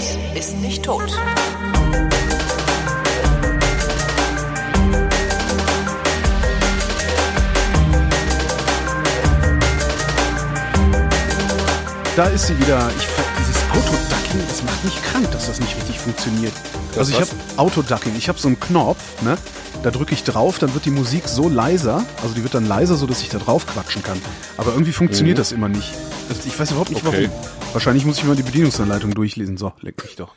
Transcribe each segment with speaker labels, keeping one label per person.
Speaker 1: Welt ist nicht tot.
Speaker 2: Da ist sie wieder. Ich, dieses Autoducking, das macht mich krank, dass das nicht richtig funktioniert. also ich habe? Autoducking. Ich habe so einen Knopf, ne? Da drücke ich drauf, dann wird die Musik so leiser, also die wird dann leiser, so dass ich da drauf quatschen kann. Aber irgendwie funktioniert das immer nicht. Also ich weiß überhaupt nicht
Speaker 3: Mhm. Okay.
Speaker 2: warum. Wahrscheinlich muss ich mal die Bedienungsanleitung durchlesen. So, leck mich doch.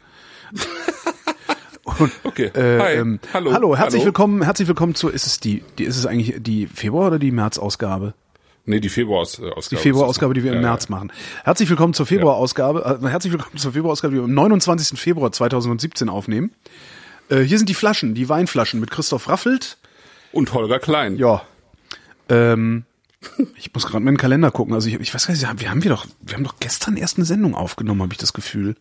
Speaker 2: Und,
Speaker 3: Okay.
Speaker 2: äh,
Speaker 3: Hi.
Speaker 2: ähm,
Speaker 3: Hallo.
Speaker 2: hallo, herzlich
Speaker 3: Hallo.
Speaker 2: willkommen, herzlich willkommen zu, ist es die, die, ist es eigentlich die Februar- oder die März-Ausgabe?
Speaker 3: Nee, die Februarausgabe.
Speaker 2: Die Februarausgabe, die wir im
Speaker 3: Ja,
Speaker 2: März machen. Herzlich willkommen zur Februarausgabe. Äh, herzlich willkommen zur Februarausgabe, die wir am 29. Februar 2017 aufnehmen. Äh, hier sind die Flaschen, die Weinflaschen mit Christoph Raffelt.
Speaker 3: Und Holger Klein.
Speaker 2: Ja. Ähm, ich muss gerade mal in den Kalender gucken. Also ich, ich weiß gar nicht, wir haben wir doch, wir haben doch gestern erst eine Sendung aufgenommen, habe ich das Gefühl.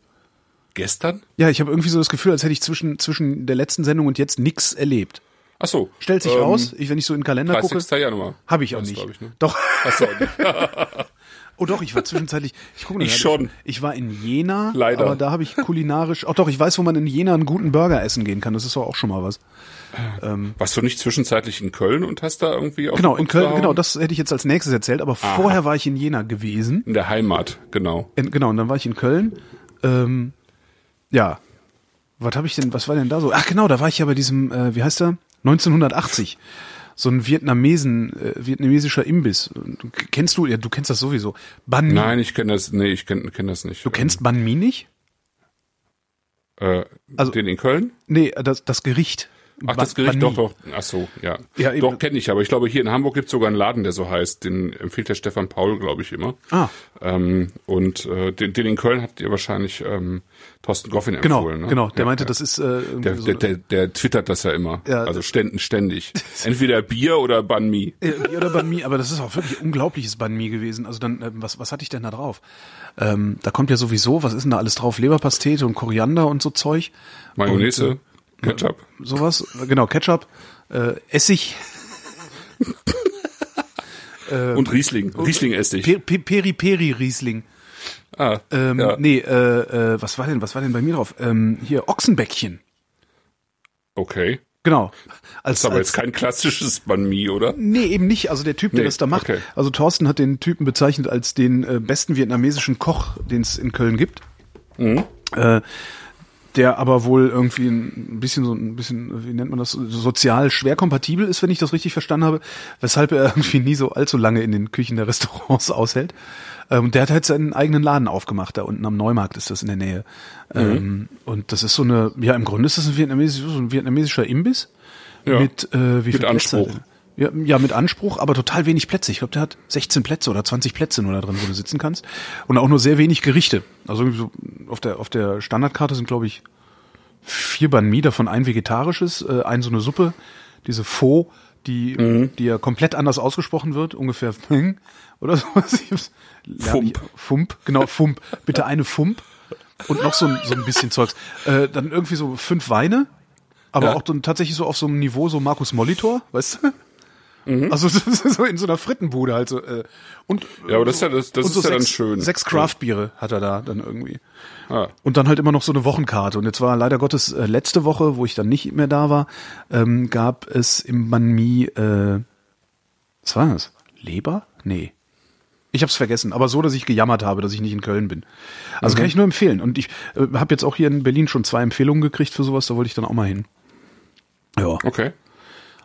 Speaker 3: Gestern?
Speaker 2: Ja, ich habe irgendwie so das Gefühl, als hätte ich zwischen zwischen der letzten Sendung und jetzt nix erlebt.
Speaker 3: Ach so.
Speaker 2: Stellt sich
Speaker 3: ähm,
Speaker 2: raus, ich, wenn ich so in den Kalender
Speaker 3: 30.
Speaker 2: gucke,
Speaker 3: Januar.
Speaker 2: habe ich auch
Speaker 3: Das
Speaker 2: nicht.
Speaker 3: Ich, ne?
Speaker 2: Doch.
Speaker 3: Hast du auch nicht.
Speaker 2: Oh doch, ich war zwischenzeitlich. Ich, guck mal,
Speaker 3: Ich schon.
Speaker 2: Ich war in Jena,
Speaker 3: Leider.
Speaker 2: aber da habe ich kulinarisch. Ach doch, ich weiß, wo man in Jena einen guten Burger essen gehen kann. Das ist doch auch schon mal was.
Speaker 3: Warst du nicht zwischenzeitlich in Köln und hast da irgendwie auf
Speaker 2: Genau, in Köln. Genau, das hätte ich jetzt als nächstes erzählt. Aber vorher war ich in Jena gewesen.
Speaker 3: In der Heimat, genau.
Speaker 2: In, genau, und dann war ich in Köln. Ähm, ja, was habe ich denn? Was war denn da so? Ach genau, da war ich ja bei diesem. Äh, wie heißt der? 1980. So ein Vietnamesen, äh, vietnamesischer Imbiss. Kennst du? Ja, du kennst das sowieso. Ban Mi.
Speaker 3: Nein, ich kenne das, nee, ich kenne kenn das nicht.
Speaker 2: Du kennst Ban Mi nicht?
Speaker 3: äh,
Speaker 2: also-
Speaker 3: den in Köln?
Speaker 2: Nee, das, das Gericht.
Speaker 3: Ach, das Gericht,
Speaker 2: Banh
Speaker 3: doch, doch. Ach so, ja.
Speaker 2: Ja,
Speaker 3: doch, kenne ich, aber ich glaube, hier in Hamburg gibt es sogar einen Laden, der so heißt. Den empfiehlt der Stefan Paul, glaube ich, immer.
Speaker 2: Ah.
Speaker 3: Ähm, und äh, den, den in Köln hat dir wahrscheinlich ähm, Thorsten Goffin
Speaker 2: Genau,
Speaker 3: empfohlen. Ne?
Speaker 2: genau. Der
Speaker 3: Ja,
Speaker 2: meinte,
Speaker 3: ja.
Speaker 2: das ist äh,
Speaker 3: Der,
Speaker 2: so,
Speaker 3: der, der, der twittert das ja immer.
Speaker 2: Ja.
Speaker 3: also ständig, ständig. Entweder Bier oder Banh Mi.
Speaker 2: äh, oder Ban Mi, aber das ist auch wirklich unglaubliches Ban Mi gewesen. Also dann, ähm, was, was hatte ich denn da drauf? Ähm, da kommt ja sowieso, was ist denn da alles drauf? Leberpastete und Koriander und so Zeug.
Speaker 3: Mayonnaise,
Speaker 2: Und,
Speaker 3: Ketchup.
Speaker 2: sowas, genau, Ketchup, äh, Essig,
Speaker 3: und Riesling. Riesling-Essig.
Speaker 2: Pe Pe Peri Peri Riesling.
Speaker 3: Ah,
Speaker 2: Ähm,
Speaker 3: ja.
Speaker 2: Nee, äh, äh, was war denn, was war denn bei mir drauf? Ähm, hier, Ochsenbäckchen.
Speaker 3: Okay.
Speaker 2: Genau. Als,
Speaker 3: Ist aber
Speaker 2: als,
Speaker 3: jetzt kein klassisches Banh Mi, oder?
Speaker 2: Nee, eben nicht. Also der Typ, der
Speaker 3: Nee,
Speaker 2: das da macht.
Speaker 3: okay.
Speaker 2: Also Thorsten hat den Typen bezeichnet als den äh, besten vietnamesischen Koch, den es in Köln gibt.
Speaker 3: Mhm.
Speaker 2: Äh, der aber wohl irgendwie ein bisschen so ein bisschen, wie nennt man das, sozial schwer kompatibel ist, wenn ich das richtig verstanden habe, weshalb er irgendwie nie so allzu lange in den Küchen der Restaurants aushält. Ähm, der hat halt seinen eigenen Laden aufgemacht, da unten am Neumarkt ist das in der Nähe. Ähm, und das ist so eine, ja im Grunde ist das ein vietnamesischer, so ein vietnamesischer Imbiss
Speaker 3: Ja.
Speaker 2: mit äh, wie
Speaker 3: Mit
Speaker 2: viel Plätze
Speaker 3: Anspruch.
Speaker 2: er? Ja, ja, mit Anspruch, aber total wenig Plätze. Ich glaube, der hat 16 Plätze oder 20 Plätze nur da drin, wo du sitzen kannst. Und auch nur sehr wenig Gerichte. Also irgendwie so auf der, auf der Standardkarte sind, glaube ich, vier Banh Mi, davon ein vegetarisches, äh, ein so eine Suppe, diese Pho, die,
Speaker 3: Mhm.
Speaker 2: die ja komplett anders ausgesprochen wird, ungefähr oder so.
Speaker 3: Fump.
Speaker 2: Fump, genau, Fump. Bitte eine Fump und noch so, ein- so ein bisschen Zeugs. Äh, dann irgendwie so fünf Weine, aber
Speaker 3: Ja.
Speaker 2: auch dann tatsächlich so auf so einem Niveau so Markus Molitor, weißt du?
Speaker 3: Mhm.
Speaker 2: Also ist so in so einer Frittenbude halt so. Äh, und,
Speaker 3: Ja, aber das ist ja- das- das
Speaker 2: und so
Speaker 3: ist ja dann
Speaker 2: sechs,
Speaker 3: schön.
Speaker 2: Sechs Craftbiere hat er da dann irgendwie.
Speaker 3: Ah.
Speaker 2: Und dann halt immer noch so eine Wochenkarte. Und jetzt war leider Gottes äh, letzte Woche, wo ich dann nicht mehr da war, ähm, gab es im Banh Mi, äh, was war das? Leber? Nee. Ich hab's vergessen, aber so, dass ich gejammert habe, dass ich nicht in Köln bin. Also kann ich nur empfehlen. Und ich äh, habe jetzt auch hier in Berlin schon zwei Empfehlungen gekriegt für sowas, da wollte ich dann auch mal hin. Ja.
Speaker 3: Okay.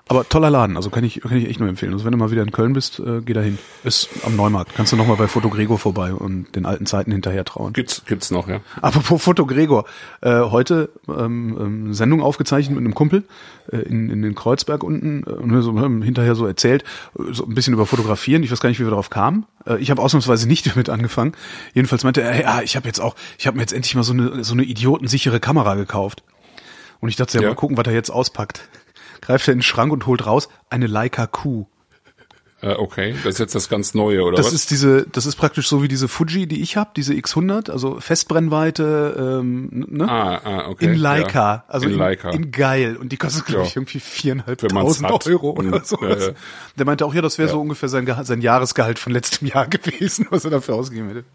Speaker 2: Aber toller Laden, also kann ich, kann ich echt nur empfehlen. Also wenn du mal wieder in Köln bist, äh, geh dahin. Ist am Neumarkt. Kannst du noch mal bei Foto Gregor vorbei und den alten Zeiten hinterher trauen.
Speaker 3: Gibt's, gibt's noch, ja.
Speaker 2: Apropos Foto Gregor, äh, heute ähm, ähm, Sendung aufgezeichnet mit einem Kumpel äh, in, in den Kreuzberg unten äh, und so, haben hinterher so erzählt, äh, so ein bisschen über Fotografieren. Ich weiß gar nicht, wie wir darauf kamen. Äh, ich habe ausnahmsweise nicht damit angefangen. Jedenfalls meinte er, ja, ich habe jetzt auch, ich habe mir jetzt endlich mal so eine so eine idiotensichere Kamera gekauft. Und ich dachte, ja,
Speaker 3: Ja.
Speaker 2: mal gucken, was er jetzt auspackt. Greift er in den Schrank und holt raus eine Leica Q.
Speaker 3: Äh, okay. Das ist jetzt das ganz Neue, oder
Speaker 2: Das
Speaker 3: was?
Speaker 2: ist diese, das ist praktisch so wie diese Fuji, die ich habe, diese X100, also Festbrennweite, ähm, ne?
Speaker 3: ah, ah, okay.
Speaker 2: in Leica,
Speaker 3: ja.
Speaker 2: also
Speaker 3: in,
Speaker 2: in,
Speaker 3: Leica.
Speaker 2: in geil und die kostet glaube
Speaker 3: Ja.
Speaker 2: ich irgendwie
Speaker 3: man's
Speaker 2: viereinhalbtausend. Euro oder
Speaker 3: Und,
Speaker 2: so.
Speaker 3: ja, ja.
Speaker 2: Der meinte auch, ja, das wäre so ungefähr sein, sein Jahresgehalt von letztem Jahr gewesen, was er dafür ausgegeben hätte.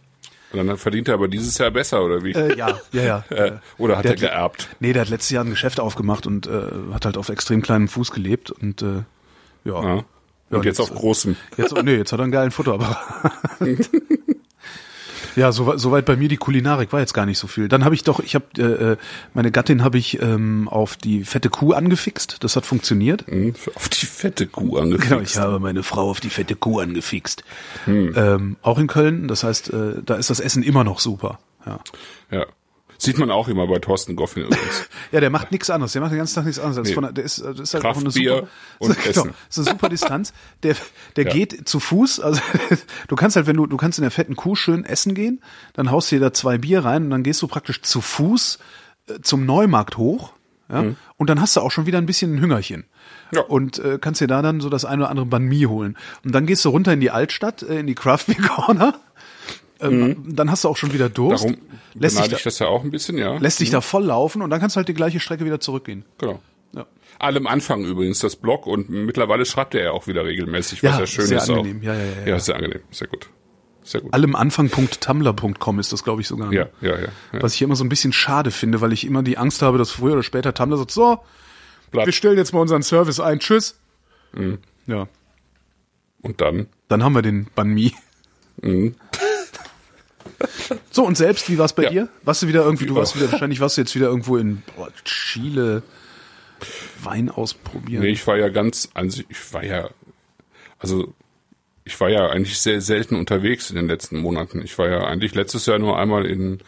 Speaker 3: Und dann verdient er aber dieses Jahr besser, oder wie?
Speaker 2: Äh, ja, ja, ja.
Speaker 3: Äh, oder hat
Speaker 2: der
Speaker 3: er geerbt?
Speaker 2: Nee, der hat letztes Jahr ein Geschäft aufgemacht und äh, hat halt auf extrem kleinem Fuß gelebt und äh, ja.
Speaker 3: Ja. Und
Speaker 2: Ja,
Speaker 3: jetzt,
Speaker 2: jetzt,
Speaker 3: auf großem.
Speaker 2: Jetzt, nee, jetzt hat er einen geilen Futterapparat. ja, soweit so weit bei mir die Kulinarik war jetzt gar nicht so viel. Dann habe ich doch, ich habe äh, äh, meine Gattin habe ich ähm, auf die fette Kuh angefixt. Das hat funktioniert.
Speaker 3: Hm, Auf die fette Kuh angefixt.
Speaker 2: Genau, ich habe meine Frau auf die fette Kuh angefixt. Ähm, auch in Köln. Das heißt, äh, da ist das Essen immer noch super. Ja.
Speaker 3: Ja. Sieht man auch immer bei Thorsten Goffin übrigens.
Speaker 2: Ja, der macht nichts anderes. Der macht den ganzen Tag nichts anderes.
Speaker 3: Nee.
Speaker 2: von der, ist, äh, das ist halt auch eine super,
Speaker 3: und
Speaker 2: genau,
Speaker 3: Essen.
Speaker 2: ist eine super Distanz. Der, der
Speaker 3: Ja.
Speaker 2: geht zu Fuß. Also du kannst halt, wenn du, du kannst in der fetten Kuh schön essen gehen, dann haust du dir da zwei Bier rein und dann gehst du praktisch zu Fuß äh, zum Neumarkt hoch. Ja, und dann hast du auch schon wieder ein bisschen ein Hüngerchen.
Speaker 3: Mhm. Ja.
Speaker 2: Und äh, kannst dir da dann so das eine oder andere Banh Mi holen. Und dann gehst du runter in die Altstadt, äh, in die Craft Beer Corner. Ähm, Dann hast du auch schon wieder Durst.
Speaker 3: Darum
Speaker 2: lässt dich,
Speaker 3: beneide
Speaker 2: da,
Speaker 3: ich das ja auch ein bisschen, ja.
Speaker 2: lässt dich da voll laufen und dann kannst du halt die gleiche Strecke wieder zurückgehen.
Speaker 3: Genau.
Speaker 2: Ja.
Speaker 3: Allem Anfang übrigens das Blog und mittlerweile schreibt er ja auch wieder regelmäßig, was
Speaker 2: Ja,
Speaker 3: ja schön
Speaker 2: sehr
Speaker 3: ist
Speaker 2: angenehm.
Speaker 3: auch.
Speaker 2: Ja, ja, ja, ja.
Speaker 3: ja, sehr angenehm, sehr gut. Sehr gut.
Speaker 2: allemanfang.tumblr.com ist das, glaube ich, sogar.
Speaker 3: Ja, ja, ja. ja.
Speaker 2: Was ich immer so ein bisschen schade finde, weil ich immer die Angst habe, dass früher oder später Tumblr sagt, so,
Speaker 3: Blatt.
Speaker 2: wir stellen jetzt mal unseren Service ein, tschüss.
Speaker 3: Mhm.
Speaker 2: Ja,
Speaker 3: Und dann?
Speaker 2: dann haben wir den Banh Mi. So, und selbst, wie war's bei
Speaker 3: Mhm. Ja.
Speaker 2: dir? Warst du wieder irgendwie, du warst wieder, wahrscheinlich warst du jetzt wieder irgendwo in boah, Chile Wein ausprobieren.
Speaker 3: Nee, ich war ja ganz, also ich war ja, also ich war ja eigentlich sehr selten unterwegs in den letzten Monaten. Ich war ja eigentlich letztes Jahr nur einmal in,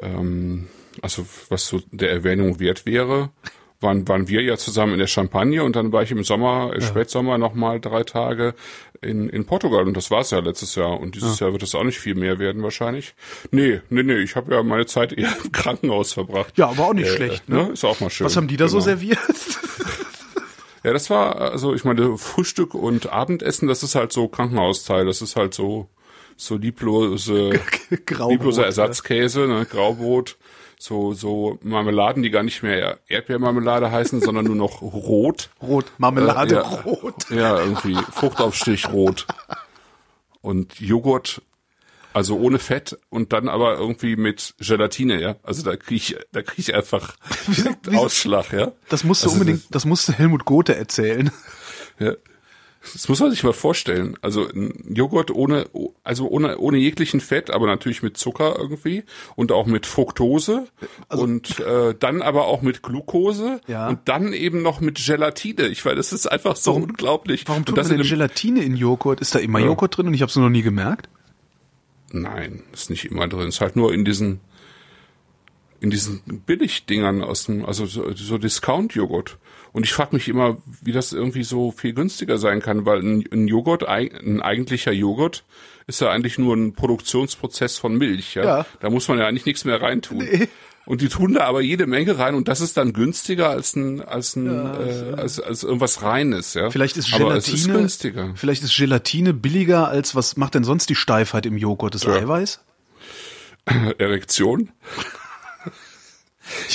Speaker 3: ähm, also was so der Erwähnung wert wäre, waren, waren wir ja zusammen in der Champagne und dann war ich im Sommer, äh, Spätsommer noch mal drei Tage in, in Portugal und das war's ja letztes Jahr und dieses Jahr wird es auch nicht viel mehr werden wahrscheinlich. Nee, nee, nee, ich habe ja meine Zeit eher im Krankenhaus verbracht.
Speaker 2: Ja, aber auch nicht
Speaker 3: Äh,
Speaker 2: schlecht, ne?
Speaker 3: Ist auch mal schön.
Speaker 2: Was haben die da so
Speaker 3: Genau.
Speaker 2: serviert?
Speaker 3: Ja, das war, also ich meine, Frühstück und Abendessen, das ist halt so Krankenhausteil, das ist halt so, so lieblose,
Speaker 2: Graubrot,
Speaker 3: liebloser Ersatzkäse, ne, Graubrot, so, so Marmeladen, die gar nicht mehr Erdbeermarmelade heißen, sondern nur noch rot.
Speaker 2: Rot, Marmelade,
Speaker 3: Äh, ja.
Speaker 2: rot.
Speaker 3: Ja, irgendwie Fruchtaufstrich rot. Und Joghurt, also ohne Fett und dann aber irgendwie mit Gelatine, ja. Also da krieg ich, da krieg ich einfach Ausschlag, ja.
Speaker 2: Das musste
Speaker 3: Also
Speaker 2: unbedingt, das musste Helmut Gothe erzählen.
Speaker 3: Ja. Das muss man sich mal vorstellen. Also ein Joghurt ohne, also ohne, ohne jeglichen Fett, aber natürlich mit Zucker irgendwie und auch mit Fructose und äh, dann aber auch mit Glucose
Speaker 2: Also Ja.
Speaker 3: und dann eben noch mit Gelatine. Ich weiß, das ist einfach so unglaublich.
Speaker 2: Warum
Speaker 3: und
Speaker 2: tut
Speaker 3: das
Speaker 2: man denn Gelatine in Joghurt? Ist da immer Joghurt drin und ich habe es noch nie gemerkt?
Speaker 3: Nein, ist nicht immer drin. Ist halt nur in diesen in diesen Billigdingern aus dem, also so, so Discount-Joghurt. Und ich frage mich immer, wie das irgendwie so viel günstiger sein kann, weil ein, ein Joghurt, ein eigentlicher Joghurt, ist ja eigentlich nur ein Produktionsprozess von Milch. Ja?
Speaker 2: Ja.
Speaker 3: Da muss man ja eigentlich nichts mehr reintun. Und die tun da aber jede Menge rein und das ist dann günstiger als ein als ein äh, als, als irgendwas reines, ja.
Speaker 2: Vielleicht ist
Speaker 3: es ist
Speaker 2: Gelatine,
Speaker 3: günstiger.
Speaker 2: vielleicht ist Gelatine billiger als was macht denn sonst die Steifheit im Joghurt? Das Eiweiß?
Speaker 3: Erektion?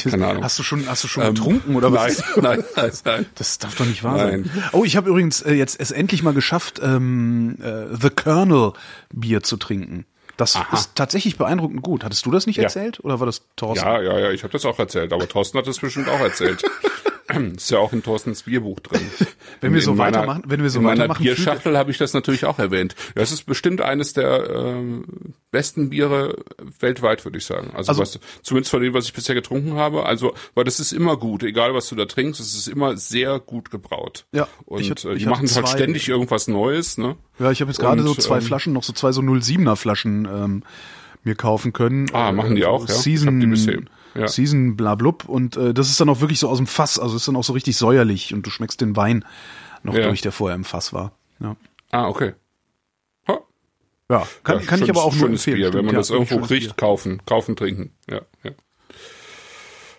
Speaker 3: Keine Ahnung.
Speaker 2: Hast du schon, hast du schon getrunken oder was?
Speaker 3: Nein, nein, nein, nein.
Speaker 2: Das darf doch nicht wahr
Speaker 3: Nein.
Speaker 2: sein. Oh, ich habe übrigens äh, jetzt es endlich mal geschafft, ähm, äh, The Colonel Bier zu trinken. Das ist tatsächlich beeindruckend gut. Hattest du das nicht
Speaker 3: Ja.
Speaker 2: erzählt oder war das Thorsten?
Speaker 3: Ja, ja, ja, ich habe das auch erzählt, aber Thorsten hat das bestimmt auch erzählt. ist ja auch in Thorstens Bierbuch drin.
Speaker 2: Wenn wir
Speaker 3: In
Speaker 2: so
Speaker 3: meiner-
Speaker 2: weitermachen- wenn wir so
Speaker 3: in meiner
Speaker 2: weitermachen,
Speaker 3: Bierschachtel habe ich das natürlich auch erwähnt. Das ist bestimmt eines der ähm, besten Biere weltweit, würde ich sagen. Also,
Speaker 2: Also-
Speaker 3: was, zumindest von dem, was ich bisher getrunken habe. Also, weil das ist immer gut, egal was du da trinkst, es ist immer sehr gut gebraut.
Speaker 2: Ja,
Speaker 3: und
Speaker 2: ich
Speaker 3: äh,
Speaker 2: ich
Speaker 3: die
Speaker 2: hab
Speaker 3: machen halt
Speaker 2: zwei-
Speaker 3: ständig irgendwas Neues, ne?
Speaker 2: Ja, ich habe jetzt gerade so zwei
Speaker 3: ähm,
Speaker 2: Flaschen, noch so zwei so 07er Flaschen ähm, mir kaufen können.
Speaker 3: Ah, machen die
Speaker 2: Äh,
Speaker 3: auch, ja? Ich
Speaker 2: Season,
Speaker 3: hab die bisher. Ja.
Speaker 2: Season blablub und äh, das ist dann auch wirklich so aus dem Fass, also ist dann auch so richtig säuerlich und du schmeckst den Wein noch
Speaker 3: Ja.
Speaker 2: durch, der vorher im Fass war. Ja,
Speaker 3: Ah, okay. Ha,
Speaker 2: ja kann,
Speaker 3: Ja,
Speaker 2: kann ich
Speaker 3: schönes-
Speaker 2: aber auch nur
Speaker 3: schönes
Speaker 2: empfehlen.
Speaker 3: Bier. Wenn
Speaker 2: Stimmt,
Speaker 3: man
Speaker 2: ja,
Speaker 3: das irgendwo kriegt,
Speaker 2: Bier.
Speaker 3: kaufen, kaufen, trinken. Ja, ja.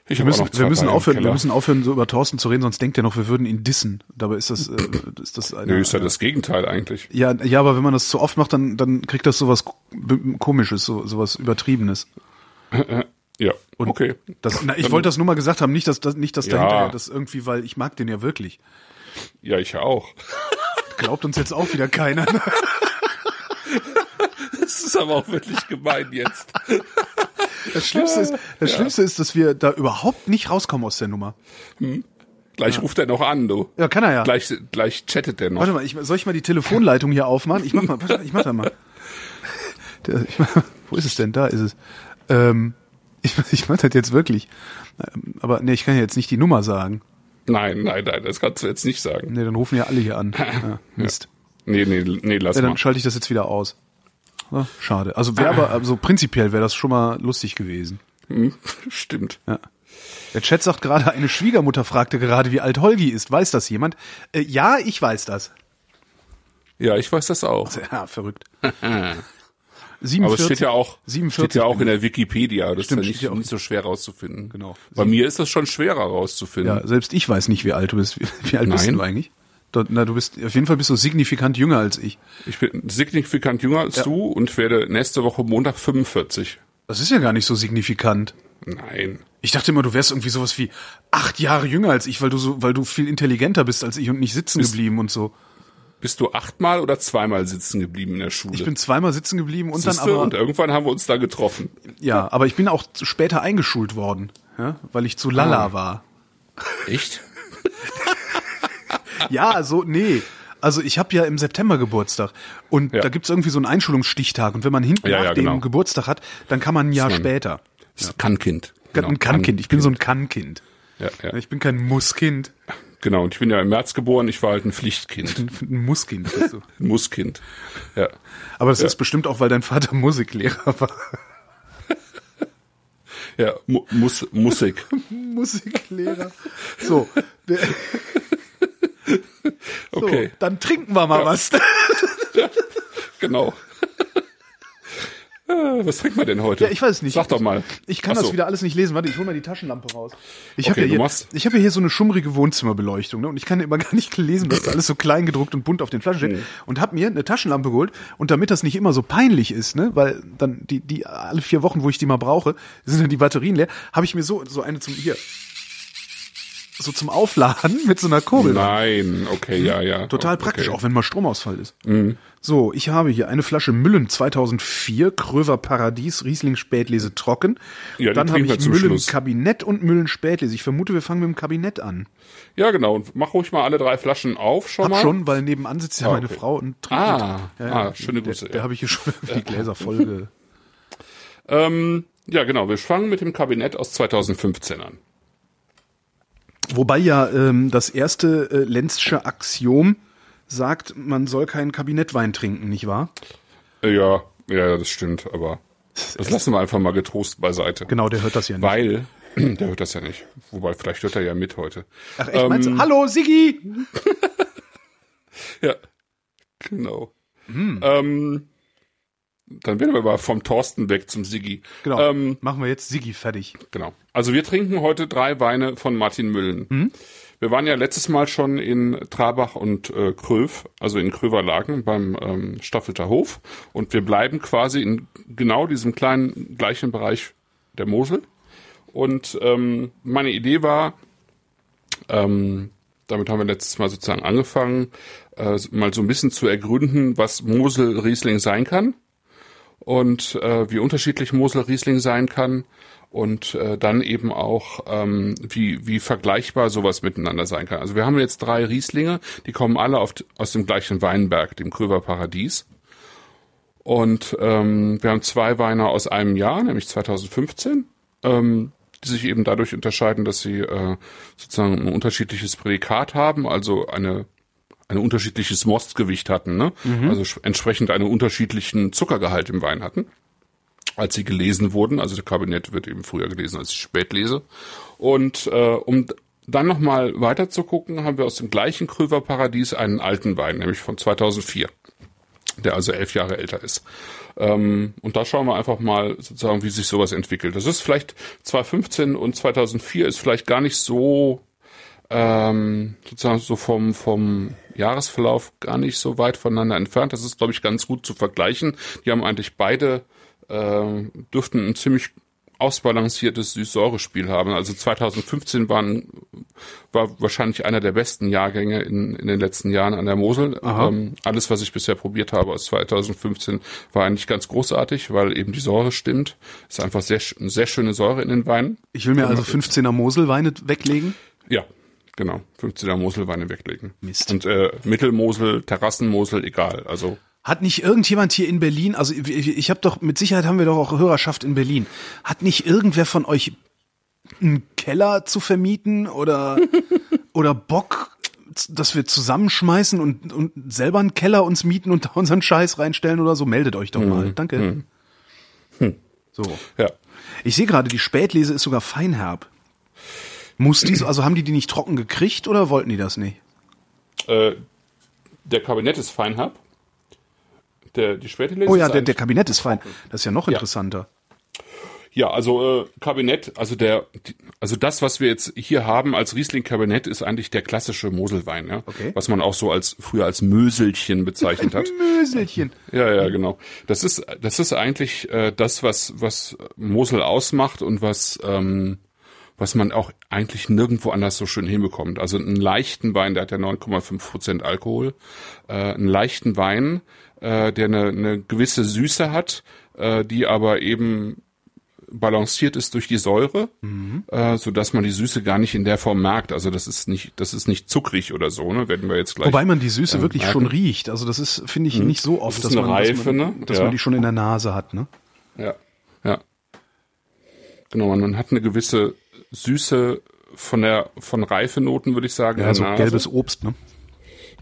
Speaker 3: Ich
Speaker 2: Wir müssen, wir müssen aufhören, wir müssen aufhören, so über Thorsten zu reden, sonst denkt er noch, wir würden ihn dissen. Dabei ist das, äh, ist das eine,
Speaker 3: Nö, ist ja das Gegenteil eigentlich.
Speaker 2: ja, ja, aber wenn man das zu oft macht, dann, dann kriegt das sowas komisches, so, sowas übertriebenes.
Speaker 3: Ja, okay.
Speaker 2: Das, na, ich wollte das nur mal gesagt haben, nicht, dass das, nicht, dass
Speaker 3: Ja.
Speaker 2: dahinter das irgendwie, weil ich mag den ja wirklich.
Speaker 3: Ja, ich ja auch.
Speaker 2: Glaubt uns jetzt auch wieder keiner.
Speaker 3: Das ist aber auch wirklich gemein jetzt.
Speaker 2: Das Schlimmste ist, das Schlimmste ist, dass wir da überhaupt nicht rauskommen aus der Nummer.
Speaker 3: Gleich ruft er noch an, du.
Speaker 2: Ja, kann er ja.
Speaker 3: Gleich, gleich chattet er noch.
Speaker 2: Warte mal, ich, soll ich mal die Telefonleitung hier aufmachen? Ich mach mal, ich mach da mal. Der, ich mach, wo ist es denn? Da ist es. Ähm, ich, ich mach das jetzt wirklich. Ähm, Aber nee, ich kann ja jetzt nicht die Nummer sagen.
Speaker 3: Nein, nein, nein, das kannst du jetzt nicht sagen.
Speaker 2: Nee, dann rufen ja alle hier an. Ja, Mist.
Speaker 3: Nee, nee, nee, lass
Speaker 2: Ja, dann
Speaker 3: mal.
Speaker 2: schalte ich das jetzt wieder aus. Ja, schade. Also wäre aber, also prinzipiell wäre das schon mal lustig gewesen.
Speaker 3: Hm, Stimmt.
Speaker 2: Ja. Der Chat sagt gerade, eine Schwiegermutter fragte gerade, wie alt Holgi ist. Weiß das jemand? Äh, ja, ich weiß das.
Speaker 3: Ja, ich weiß das auch.
Speaker 2: Ja, verrückt.
Speaker 3: Aber
Speaker 2: 47,
Speaker 3: es steht ja auch,
Speaker 2: 47
Speaker 3: steht ja auch in der Wikipedia. Das
Speaker 2: Stimmt,
Speaker 3: ist ja
Speaker 2: steht ja
Speaker 3: nicht,
Speaker 2: auch.
Speaker 3: nicht so schwer rauszufinden.
Speaker 2: Genau.
Speaker 3: Bei mir ist das schon schwerer rauszufinden.
Speaker 2: Ja, selbst ich weiß nicht, wie alt du bist. Wie, alt bist
Speaker 3: Nein.
Speaker 2: du eigentlich? Du, na, du bist, auf jeden Fall bist du signifikant jünger als ich.
Speaker 3: Ich bin signifikant jünger als du und werde nächste Woche Montag 45.
Speaker 2: Das ist ja gar nicht so signifikant.
Speaker 3: Nein.
Speaker 2: Ich dachte immer, du wärst irgendwie sowas wie acht Jahre jünger als ich, weil du so, weil du viel intelligenter bist als ich und nicht sitzen geblieben und so.
Speaker 3: Bist du achtmal oder zweimal sitzen geblieben in der Schule?
Speaker 2: Ich bin zweimal sitzen geblieben und
Speaker 3: Siehste?
Speaker 2: dann aber,
Speaker 3: und irgendwann haben wir uns da getroffen.
Speaker 2: ja, aber ich bin auch später eingeschult worden, ja, weil ich zu lala
Speaker 3: Ah.
Speaker 2: war.
Speaker 3: Echt?
Speaker 2: Ja, so, nee. Also ich habe ja im September Geburtstag und
Speaker 3: Ja.
Speaker 2: da gibt's irgendwie so einen Einschulungsstichtag und wenn man hinten
Speaker 3: Ja,
Speaker 2: nach
Speaker 3: ja,
Speaker 2: dem
Speaker 3: genau.
Speaker 2: Geburtstag hat, dann kann man ein Jahr
Speaker 3: man-
Speaker 2: später.
Speaker 3: Das ist Kannkind. Genau,
Speaker 2: ein Kannkind. Ich bin so ein Kannkind.
Speaker 3: Ja, ja.
Speaker 2: Ich bin kein Musskind.
Speaker 3: Genau, und ich bin ja im März geboren, ich war halt ein Pflichtkind.
Speaker 2: Ein Musskind bist du.
Speaker 3: Ein Musskind. Ja.
Speaker 2: Aber das
Speaker 3: Ja.
Speaker 2: ist bestimmt auch, weil dein Vater Musiklehrer war.
Speaker 3: Ja, Mu Mus Musik.
Speaker 2: Musiklehrer. So. so.
Speaker 3: Okay,
Speaker 2: Dann trinken wir mal was.
Speaker 3: genau. Äh, Was trinkt man denn heute?
Speaker 2: Ja, ich weiß nicht.
Speaker 3: Sag doch mal.
Speaker 2: Ich kann
Speaker 3: Ach
Speaker 2: das
Speaker 3: so.
Speaker 2: wieder alles nicht lesen. Warte, ich hol mal die Taschenlampe raus. Ich
Speaker 3: Okay,
Speaker 2: habe ja, hier- ich hab ja hier so eine schummrige Wohnzimmerbeleuchtung. Ne? Und ich kann immer gar nicht lesen, was da alles so klein gedruckt und bunt auf den Flaschen steht.
Speaker 3: Mhm.
Speaker 2: Und habe mir eine Taschenlampe geholt. Und damit das nicht immer so peinlich ist, ne, weil dann die, die alle vier Wochen, wo ich die mal brauche, sind dann die Batterien leer, habe ich mir so, so eine zum hier. So zum Aufladen mit so einer Kurbel.
Speaker 3: Nein, okay, ja, ja.
Speaker 2: Total
Speaker 3: okay. Mhm.
Speaker 2: praktisch, auch wenn mal Stromausfall ist. So, ich habe hier eine Flasche Müllen 2004, Kröver Paradies, Riesling Spätlese trocken.
Speaker 3: Ja,
Speaker 2: Dann habe ich Müllen
Speaker 3: Schluss.
Speaker 2: Kabinett und Müllen Spätlese. Ich vermute, wir fangen mit dem Kabinett an.
Speaker 3: Ja, genau. Und mach ruhig mal alle drei Flaschen auf schon
Speaker 2: Hab
Speaker 3: mal.
Speaker 2: schon, weil nebenan sitzt ja
Speaker 3: Ah,
Speaker 2: meine
Speaker 3: okay.
Speaker 2: Frau und trinkt.
Speaker 3: Ah,
Speaker 2: mit.
Speaker 3: ah, schöne Grüße,
Speaker 2: der
Speaker 3: ja.
Speaker 2: habe ich hier schon die Gläser voll
Speaker 3: Ähm, ja, genau. Wir fangen mit dem Kabinett aus 2015 an.
Speaker 2: Wobei ja ähm, das erste äh, Lenzsche Axiom sagt, man soll keinen Kabinettwein trinken, nicht wahr?
Speaker 3: Äh, Ja, ja, das stimmt, aber das lassen wir einfach mal getrost beiseite.
Speaker 2: Genau, der hört das ja nicht.
Speaker 3: Weil, der hört das ja nicht. Wobei, vielleicht hört er ja mit heute.
Speaker 2: Ach echt, meinst du? Hallo, Siggi!
Speaker 3: Ja, genau.
Speaker 2: Hm.
Speaker 3: Ähm, dann werden wir aber vom Thorsten weg zum Siggi.
Speaker 2: Genau,
Speaker 3: Ähm,
Speaker 2: machen wir jetzt Siggi fertig.
Speaker 3: Genau. Also wir trinken heute drei Weine von Martin Müllen.
Speaker 2: Mhm.
Speaker 3: Wir waren ja letztes Mal schon in Trabach und äh, Kröv, also in Kröverlagen beim ähm, Staffelter Hof. Und wir bleiben quasi in genau diesem kleinen gleichen Bereich der Mosel. Und ähm, meine Idee war, ähm, damit haben wir letztes Mal sozusagen angefangen, äh, mal so ein bisschen zu ergründen, was Mosel-Riesling sein kann und äh, wie unterschiedlich Mosel-Riesling sein kann und äh, dann eben auch, ähm, wie, wie vergleichbar sowas miteinander sein kann. Also wir haben jetzt drei Rieslinge, die kommen alle auf, aus dem gleichen Weinberg, dem Kröver Paradies. Und ähm, wir haben zwei Weine aus einem Jahr, nämlich 2015, ähm, die sich eben dadurch unterscheiden, dass sie äh, sozusagen ein unterschiedliches Prädikat haben, also eine ein unterschiedliches Mostgewicht hatten, ne? also sch- entsprechend einen unterschiedlichen Zuckergehalt im Wein hatten, als sie gelesen wurden. Also der Kabinett wird eben früher gelesen, als ich spät lese. Und äh, um dann nochmal weiter zu gucken, haben wir aus dem gleichen Kröver Paradies einen alten Wein, nämlich von 2004, der also elf Jahre älter ist. Ähm, und da schauen wir einfach mal sozusagen, wie sich sowas entwickelt. Das ist vielleicht 2015 und 2004 ist vielleicht gar nicht so ähm, sozusagen so vom, vom Jahresverlauf gar nicht so weit voneinander entfernt. Das ist, glaube ich, ganz gut zu vergleichen. Die haben eigentlich beide, äh, dürften einen ziemlich ausbalanciertes Süß-Säure-Spiel haben. Also 2015 waren, war wahrscheinlich einer der besten Jahrgänge in, in den letzten Jahren an der Mosel. Ähm, alles, was ich bisher probiert habe aus 2015, war eigentlich ganz großartig, weil eben die Säure stimmt. Ist einfach sehr, sehr schöne Säure in den Weinen.
Speaker 2: Ich will mir also 15er Moselweine weglegen.
Speaker 3: Ja, genau. 15er Moselweine weglegen.
Speaker 2: Mist.
Speaker 3: Und äh, Mittelmosel, Terrassenmosel, egal. Also
Speaker 2: Hat nicht irgendjemand hier in Berlin, also ich, ich habe doch, mit Sicherheit haben wir doch auch Hörerschaft in Berlin, hat nicht irgendwer von euch einen Keller zu vermieten oder, oder Bock, dass wir zusammenschmeißen und, und selber einen Keller uns mieten und da unseren Scheiß reinstellen oder so? Meldet euch doch mal. Danke. So.
Speaker 3: ja.
Speaker 2: Ich sehe gerade, die Spätlese ist sogar feinherb. Muss die, so- also haben die die nicht trocken gekriegt oder wollten die das nicht?
Speaker 3: Äh, der Kabinett ist feinherb. Der, die Spätlese
Speaker 2: Oh ja, der, der Kabinett ist fein. Das ist ja noch interessanter.
Speaker 3: Ja, also äh, Kabinett, also der, die, also das, was wir jetzt hier haben als Riesling-Kabinett, ist eigentlich der klassische Moselwein, ja,
Speaker 2: Okay.
Speaker 3: was man auch so als früher als Möselchen bezeichnet hat.
Speaker 2: Möselchen.
Speaker 3: Ja, ja, genau. Das ist, das ist eigentlich äh, das, was was Mosel ausmacht und was ähm, was man auch eigentlich nirgendwo anders so schön hinbekommt. Also einen leichten Wein, der hat ja 9,5 Prozent Alkohol, äh, einen leichten Wein, äh, der eine, eine gewisse Süße hat, äh, die aber eben balanciert ist durch die Säure, äh, so dass man die Süße gar nicht in der Form merkt. Also das ist nicht, das ist nicht zuckrig oder so, ne? Werden wir jetzt gleich.
Speaker 2: Wobei man die Süße
Speaker 3: äh,
Speaker 2: wirklich
Speaker 3: merken.
Speaker 2: schon riecht. Also das ist, finde ich, nicht so oft,
Speaker 3: ist
Speaker 2: dass,
Speaker 3: eine
Speaker 2: man, dass,
Speaker 3: Reife,
Speaker 2: man,
Speaker 3: ne?
Speaker 2: dass
Speaker 3: Ja.
Speaker 2: man die schon in der Nase hat. Ne?
Speaker 3: Ja, ja. Genau, man, man hat eine gewisse Süße von der von Reifenoten, würde ich sagen.
Speaker 2: Ja,
Speaker 3: der
Speaker 2: so
Speaker 3: Nase.
Speaker 2: gelbes Obst. Ne?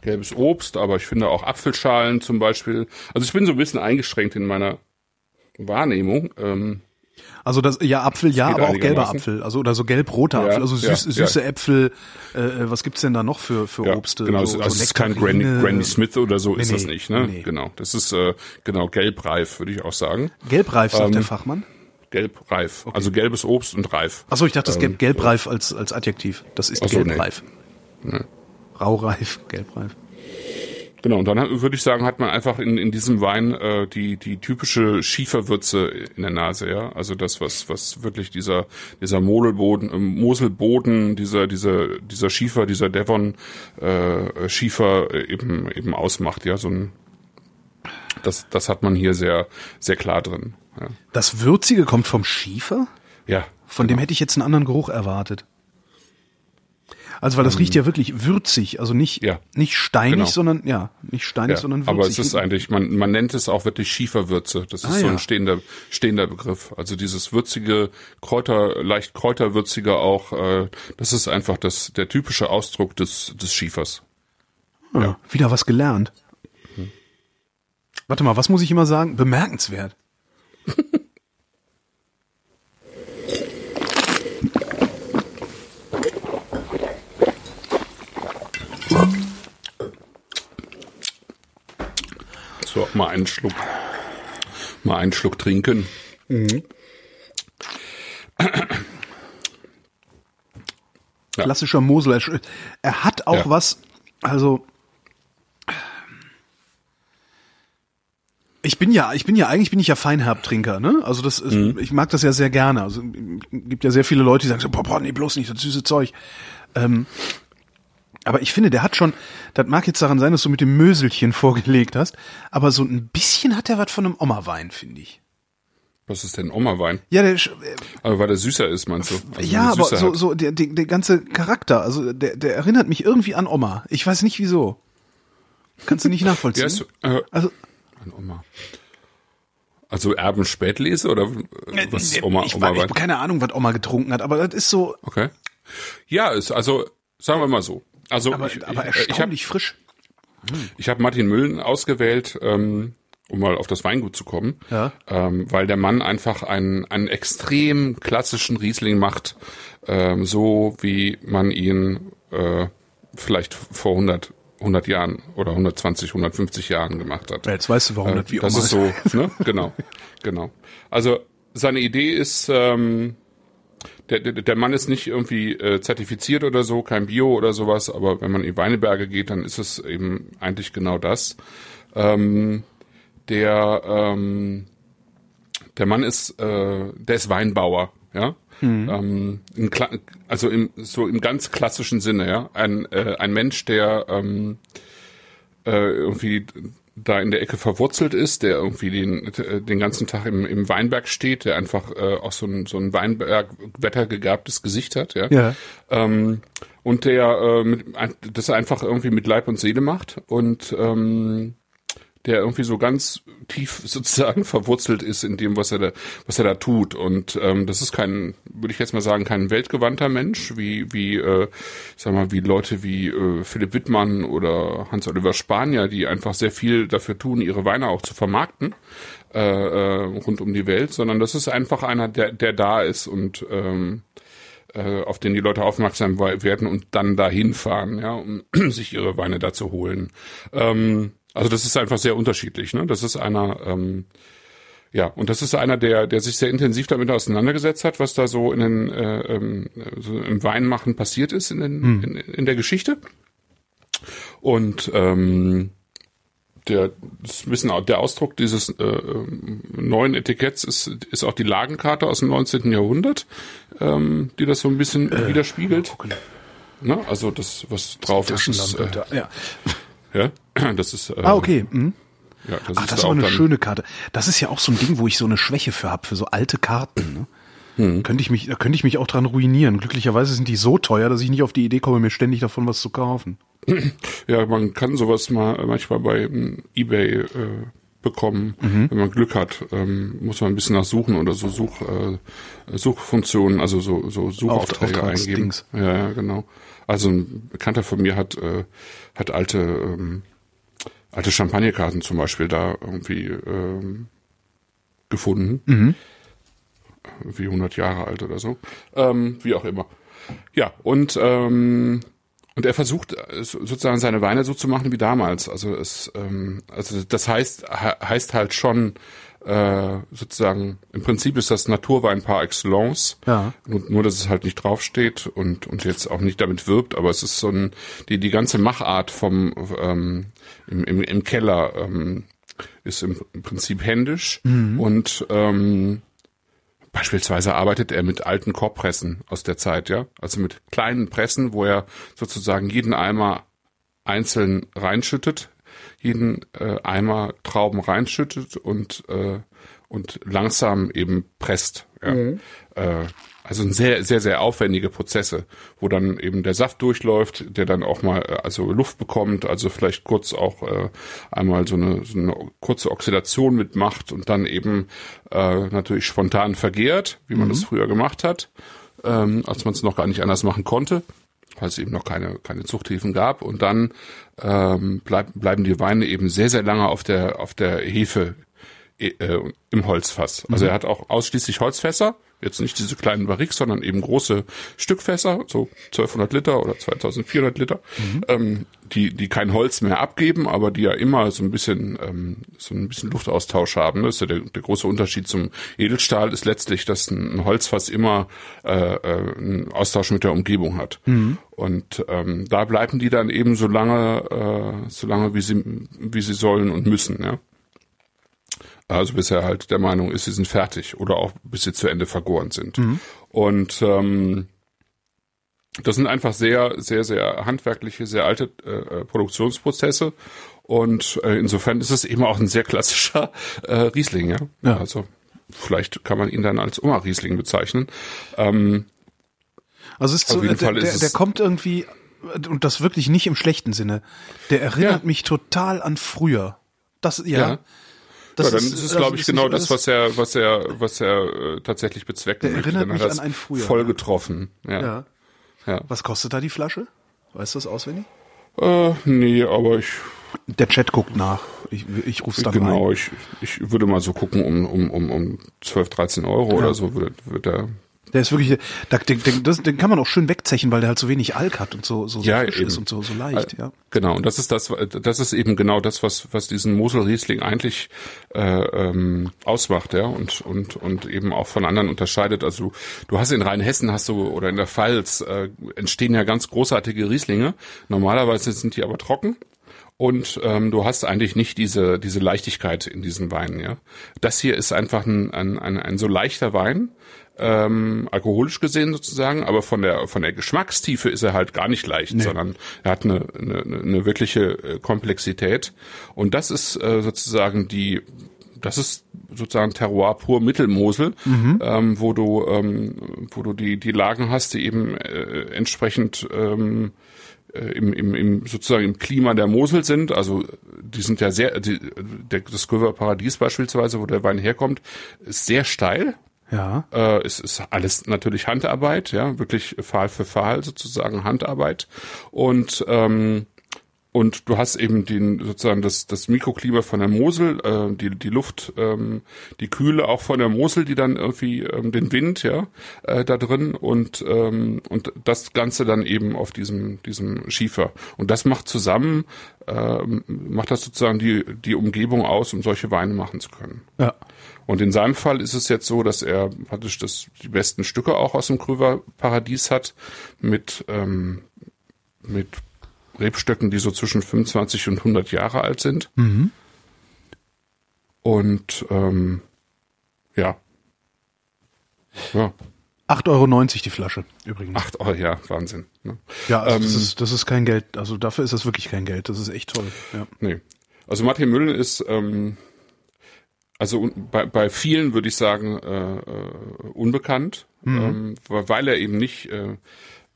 Speaker 3: gelbes Obst, aber ich finde auch Apfelschalen zum Beispiel. Also ich bin so ein bisschen eingeschränkt in meiner Wahrnehmung. Ähm,
Speaker 2: Also das, ja, Apfel, ja, aber auch gelber. Apfel. Also oder so gelb-roter
Speaker 3: Ja,
Speaker 2: Apfel. Also
Speaker 3: ja,
Speaker 2: süß,
Speaker 3: ja.
Speaker 2: süße Äpfel. Äh, was gibt's denn da noch für für
Speaker 3: ja,
Speaker 2: Obste?
Speaker 3: genau,
Speaker 2: so,
Speaker 3: also
Speaker 2: so
Speaker 3: es ist kein Granny. Granny Smith oder so ist
Speaker 2: Nee,
Speaker 3: das
Speaker 2: nee,
Speaker 3: nicht, ne?
Speaker 2: nee.
Speaker 3: Genau, das ist äh, genau gelbreif, würde ich auch sagen.
Speaker 2: Gelbreif, sagt
Speaker 3: Ähm,
Speaker 2: der Fachmann.
Speaker 3: Gelbreif, also gelbes Obst und reif.
Speaker 2: Achso, ich dachte, das gelb, gelbreif als als Adjektiv. Das ist
Speaker 3: Ähm, Ach so, nee.
Speaker 2: gelbreif. Raureif, gelbreif.
Speaker 3: Genau, und dann würde ich sagen, hat man einfach in, in diesem Wein äh, die, die typische Schieferwürze in der Nase, ja. Also das, was, was wirklich dieser, dieser Modelboden, äh, Moselboden, dieser, dieser, dieser Schiefer, dieser Devon äh, Schiefer äh, eben, eben ausmacht, ja. So ein das, das hat man hier sehr, sehr klar drin. Ja.
Speaker 2: Das Würzige kommt vom Schiefer?
Speaker 3: ja
Speaker 2: Von dem hätte ich jetzt einen anderen Geruch erwartet. Also weil das riecht ja wirklich würzig, also nicht
Speaker 3: Ähm, Ja,
Speaker 2: nicht steinig,
Speaker 3: genau.
Speaker 2: sondern ja, nicht steinig,
Speaker 3: Ja,
Speaker 2: sondern würzig.
Speaker 3: aber es ist eigentlich, man, man nennt es auch wirklich Schieferwürze. Das ist
Speaker 2: Ah,
Speaker 3: so
Speaker 2: ja.
Speaker 3: ein stehender, stehender Begriff. Also dieses würzige, Kräuter, leicht kräuterwürzige auch, äh, das ist einfach das, der typische Ausdruck des, des Schiefers.
Speaker 2: ja. Wieder was gelernt. Warte mal, was muss ich immer sagen? Bemerkenswert.
Speaker 3: So, mal einen Schluck, mal einen Schluck trinken. Ja.
Speaker 2: Klassischer Mosel. Er- Er hat auch
Speaker 3: Ja.
Speaker 2: was, also ich bin ja, ich bin ja eigentlich bin ich ja Feinherbtrinker, ne? Also das ist,
Speaker 3: Mhm.
Speaker 2: ich mag das ja sehr gerne. Also gibt ja sehr viele Leute, die sagen so, boah, boah nee, bloß nicht das süße Zeug. Ähm, aber ich finde, der hat schon, das mag jetzt daran sein, dass du mit dem Möselchen vorgelegt hast, aber so ein bisschen hat er was von einem Oma-Wein, finde ich.
Speaker 3: Was ist denn Oma-Wein?
Speaker 2: Ja, der, sch-
Speaker 3: Aber weil der süßer ist, meinst du? Also
Speaker 2: ja, aber so, so der, der, der ganze Charakter, also der, der erinnert mich irgendwie an Oma. Ich weiß nicht wieso. Kannst du nicht nachvollziehen?
Speaker 3: Der ist, äh,
Speaker 2: also
Speaker 3: an Oma. Also Erben Spätlese oder äh, was ist Oma,
Speaker 2: ich,
Speaker 3: Oma
Speaker 2: ich habe keine Ahnung, was Oma getrunken hat, aber das ist so,
Speaker 3: Okay. Ja, ist also sagen wir mal so. Also
Speaker 2: aber,
Speaker 3: ich,
Speaker 2: aber
Speaker 3: ich, ich habe
Speaker 2: erstaunlich frisch.
Speaker 3: ich hab Martin Müllen ausgewählt, ähm, um mal auf das Weingut zu kommen,
Speaker 2: Ja.
Speaker 3: ähm, weil der Mann einfach einen, einen extrem klassischen Riesling macht, ähm, so wie man ihn äh, vielleicht vor 100, 100 Jahren oder 120, 150 Jahren gemacht hat.
Speaker 2: Ja, Jetzt weißt du, warum das wie
Speaker 3: das ist so, ne? Genau, genau. Also seine Idee ist, ähm, der, der, der Mann ist nicht irgendwie äh, zertifiziert oder so, kein Bio oder sowas, aber wenn man in Weineberge geht, dann ist es eben eigentlich genau das. Ähm, der ähm, Der Mann ist, äh, der ist Weinbauer, ja. Mhm. Ähm, also im, so im ganz klassischen Sinne, ja. Ein, äh, ein Mensch, der ähm, äh, irgendwie da in der Ecke verwurzelt ist, der irgendwie den, den ganzen Tag im, im Weinberg steht, der einfach äh, auch so ein, so ein Weinberg wettergegabtes Gesicht hat, ja. ja. Ähm, und der äh, mit, das einfach irgendwie mit Leib und Seele macht und ähm, der irgendwie so ganz tief sozusagen verwurzelt ist in dem, was er da, was er da tut. Und ähm, das ist kein, würde ich jetzt mal sagen, kein weltgewandter Mensch, wie, wie, äh, sag mal, wie Leute wie äh, Philipp Wittmann oder Hans-Oliver Spanier, die einfach sehr viel dafür tun, ihre Weine auch zu vermarkten äh, äh, rund um die Welt, sondern das ist einfach einer, der, der da ist und ähm, äh, auf den die Leute aufmerksam werden und dann dahin fahren, ja, um sich ihre Weine da zu holen. Ähm, also das ist einfach sehr unterschiedlich. Ne? Das ist einer, ähm, ja, und das ist einer, der, der sich sehr intensiv damit auseinandergesetzt hat, was da so in den äh, ähm, so im Weinmachen passiert ist in, den, hm. in, in der Geschichte. Und ähm, der das ist bisschen der Ausdruck dieses äh, ähm, neuen Etiketts ist ist auch die Lagenkarte aus dem 19. Jahrhundert, ähm, die das so ein bisschen äh, widerspiegelt. Ne? Also das was drauf ist, ist äh, ja. Ja, das ist.
Speaker 2: Äh, ah, okay. Mhm. Ja, das Ach, ist das ist aber eine schöne Karte. Das ist ja auch so ein Ding, wo ich so eine Schwäche für habe, für so alte Karten. Ne? Hm. Könnte ich mich, da könnte ich mich auch dran ruinieren. Glücklicherweise sind die so teuer, dass ich nicht auf die Idee komme, mir ständig davon was zu kaufen.
Speaker 3: Ja, man kann sowas mal manchmal bei ähm, eBay äh, bekommen, mhm. wenn man Glück hat. Ähm, muss man ein bisschen nachsuchen oder so Such, äh, Suchfunktionen, also so, so Suchaufträge eingeben. Ja, ja, genau. Also ein Bekannter von mir hat, äh, hat alte, ähm, alte Champagnerkarten zum Beispiel da irgendwie ähm, gefunden. Mhm. Wie 100 Jahre alt oder so. Ähm, wie auch immer. Ja, und ähm, und er versucht äh, sozusagen seine Weine so zu machen wie damals. Also es, ähm, also das heißt heißt halt schon äh, sozusagen, im Prinzip ist das Naturwein par excellence. Ja. Nur, nur, dass es halt nicht draufsteht und, und jetzt auch nicht damit wirbt, aber es ist so ein, die, die ganze Machart vom, ähm, im, im, im Keller, ähm, ist im, im Prinzip händisch mhm. und, ähm, Beispielsweise arbeitet er mit alten Korbpressen aus der Zeit, ja, also mit kleinen Pressen, wo er sozusagen jeden Eimer einzeln reinschüttet jeden äh, Eimer Trauben reinschüttet und äh, und langsam eben presst. Ja. Mhm. Äh, also sehr, sehr, sehr aufwendige Prozesse, wo dann eben der Saft durchläuft, der dann auch mal äh, also Luft bekommt, also vielleicht kurz auch äh, einmal so eine, so eine kurze Oxidation mitmacht und dann eben äh, natürlich spontan vergehrt, wie man mhm. das früher gemacht hat, ähm, als man es noch gar nicht anders machen konnte weil es eben noch keine, keine Zuchthäfen gab. Und dann ähm, bleib, bleiben die Weine eben sehr, sehr lange auf der, auf der Hefe äh, im Holzfass. Also mhm. er hat auch ausschließlich Holzfässer Jetzt nicht diese kleinen Barriques, sondern eben große Stückfässer, so 1200 Liter oder 2400 Liter, mhm. ähm, die, die kein Holz mehr abgeben, aber die ja immer so ein bisschen, ähm, so ein bisschen Luftaustausch haben. Das ist ja der, der große Unterschied zum Edelstahl ist letztlich, dass ein Holzfass immer äh, äh, einen Austausch mit der Umgebung hat. Mhm. Und ähm, da bleiben die dann eben so lange, äh, so lange wie sie, wie sie sollen und müssen, ja. Also bis er halt der Meinung ist, sie sind fertig oder auch bis sie zu Ende vergoren sind. Mhm. Und ähm, das sind einfach sehr, sehr, sehr handwerkliche, sehr alte äh, Produktionsprozesse. Und äh, insofern ist es eben auch ein sehr klassischer äh, Riesling, ja? ja. Also vielleicht kann man ihn dann als Oma Riesling bezeichnen. Ähm,
Speaker 2: also es ist so, der, der, der kommt irgendwie, und das wirklich nicht im schlechten Sinne, der erinnert ja. mich total an früher. Das, ja. ja.
Speaker 3: Das ja, dann ist, ist es, glaube ich, genau das, was er, was er, was er äh, tatsächlich bezwecken
Speaker 2: der. Erinnert mich an ein früher.
Speaker 3: Voll getroffen. Ja. ja.
Speaker 2: ja. Was kostet da die Flasche? Weißt du das auswendig?
Speaker 3: Äh, nee, aber ich.
Speaker 2: Der Chat guckt nach. Ich, ich ruf's dann
Speaker 3: Genau, ein. ich, ich würde mal so gucken, um, um, um, um 12, 13 Euro ja. oder so würde, würde der
Speaker 2: der ist wirklich, da, den, den, das, den kann man auch schön wegzechen, weil der halt so wenig Alk hat und so, so, so
Speaker 3: ja, frisch eben.
Speaker 2: ist und so, so leicht, ja.
Speaker 3: Genau, und das ist das, das ist eben genau das, was, was diesen Mosel-Riesling eigentlich äh, ähm, ausmacht, ja, und, und, und eben auch von anderen unterscheidet. Also du hast in Rheinhessen hast du oder in der Pfalz äh, entstehen ja ganz großartige Rieslinge. Normalerweise sind die aber trocken und ähm, du hast eigentlich nicht diese diese Leichtigkeit in diesen Weinen. Ja, das hier ist einfach ein ein, ein, ein so leichter Wein, ähm, alkoholisch gesehen sozusagen, aber von der von der Geschmackstiefe ist er halt gar nicht leicht, nee. sondern er hat eine, eine, eine wirkliche äh, Komplexität und das ist äh, sozusagen die das ist sozusagen Terroir pur Mittelmosel, mhm. ähm, wo du ähm, wo du die die Lagen hast, die eben äh, entsprechend ähm, äh, im, im, im sozusagen im Klima der Mosel sind. Also die sind ja sehr, die, der, das Göver Paradies beispielsweise, wo der Wein herkommt, ist sehr steil.
Speaker 2: Ja.
Speaker 3: Äh, es ist alles natürlich Handarbeit, ja, wirklich Pfahl für Pfahl sozusagen Handarbeit. Und ähm, und du hast eben den sozusagen das das Mikroklima von der Mosel, äh, die die Luft, ähm, die Kühle auch von der Mosel, die dann irgendwie ähm, den Wind, ja, äh, da drin und ähm, und das Ganze dann eben auf diesem diesem Schiefer und das macht zusammen äh, macht das sozusagen die die Umgebung aus, um solche Weine machen zu können.
Speaker 2: Ja.
Speaker 3: Und in seinem Fall ist es jetzt so, dass er praktisch das die besten Stücke auch aus dem Krüver Paradies hat mit ähm, mit Rebstöcken, die so zwischen 25 und 100 Jahre alt sind.
Speaker 2: Mhm.
Speaker 3: Und ähm, ja.
Speaker 2: Ja. 8,90 Euro die Flasche übrigens.
Speaker 3: 8 Euro, ja, Wahnsinn. Ne?
Speaker 2: Ja, also ähm, das, ist, das ist kein Geld. Also dafür ist das wirklich kein Geld. Das ist echt toll. Ja.
Speaker 3: Nee. Also Martin Müllen ist, ähm, also bei, bei vielen würde ich sagen, äh, äh, unbekannt, mhm. ähm, weil er eben nicht äh,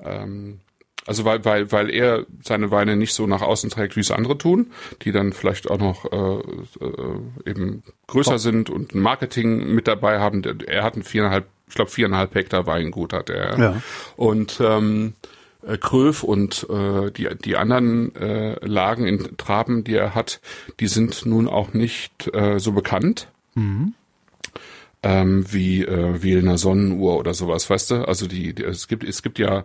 Speaker 3: ähm, also weil, weil, weil er seine Weine nicht so nach außen trägt, wie es andere tun, die dann vielleicht auch noch äh, äh, eben größer Top. sind und ein Marketing mit dabei haben. Er hat ein viereinhalb, ich glaube viereinhalb Hektar Weingut hat er.
Speaker 2: Ja.
Speaker 3: Und ähm, äh, Kröf und äh, die, die anderen äh, Lagen in Traben, die er hat, die sind nun auch nicht äh, so bekannt.
Speaker 2: Mhm.
Speaker 3: Ähm, wie äh, Wählner Sonnenuhr oder sowas, weißt du? Also die, die es gibt es gibt ja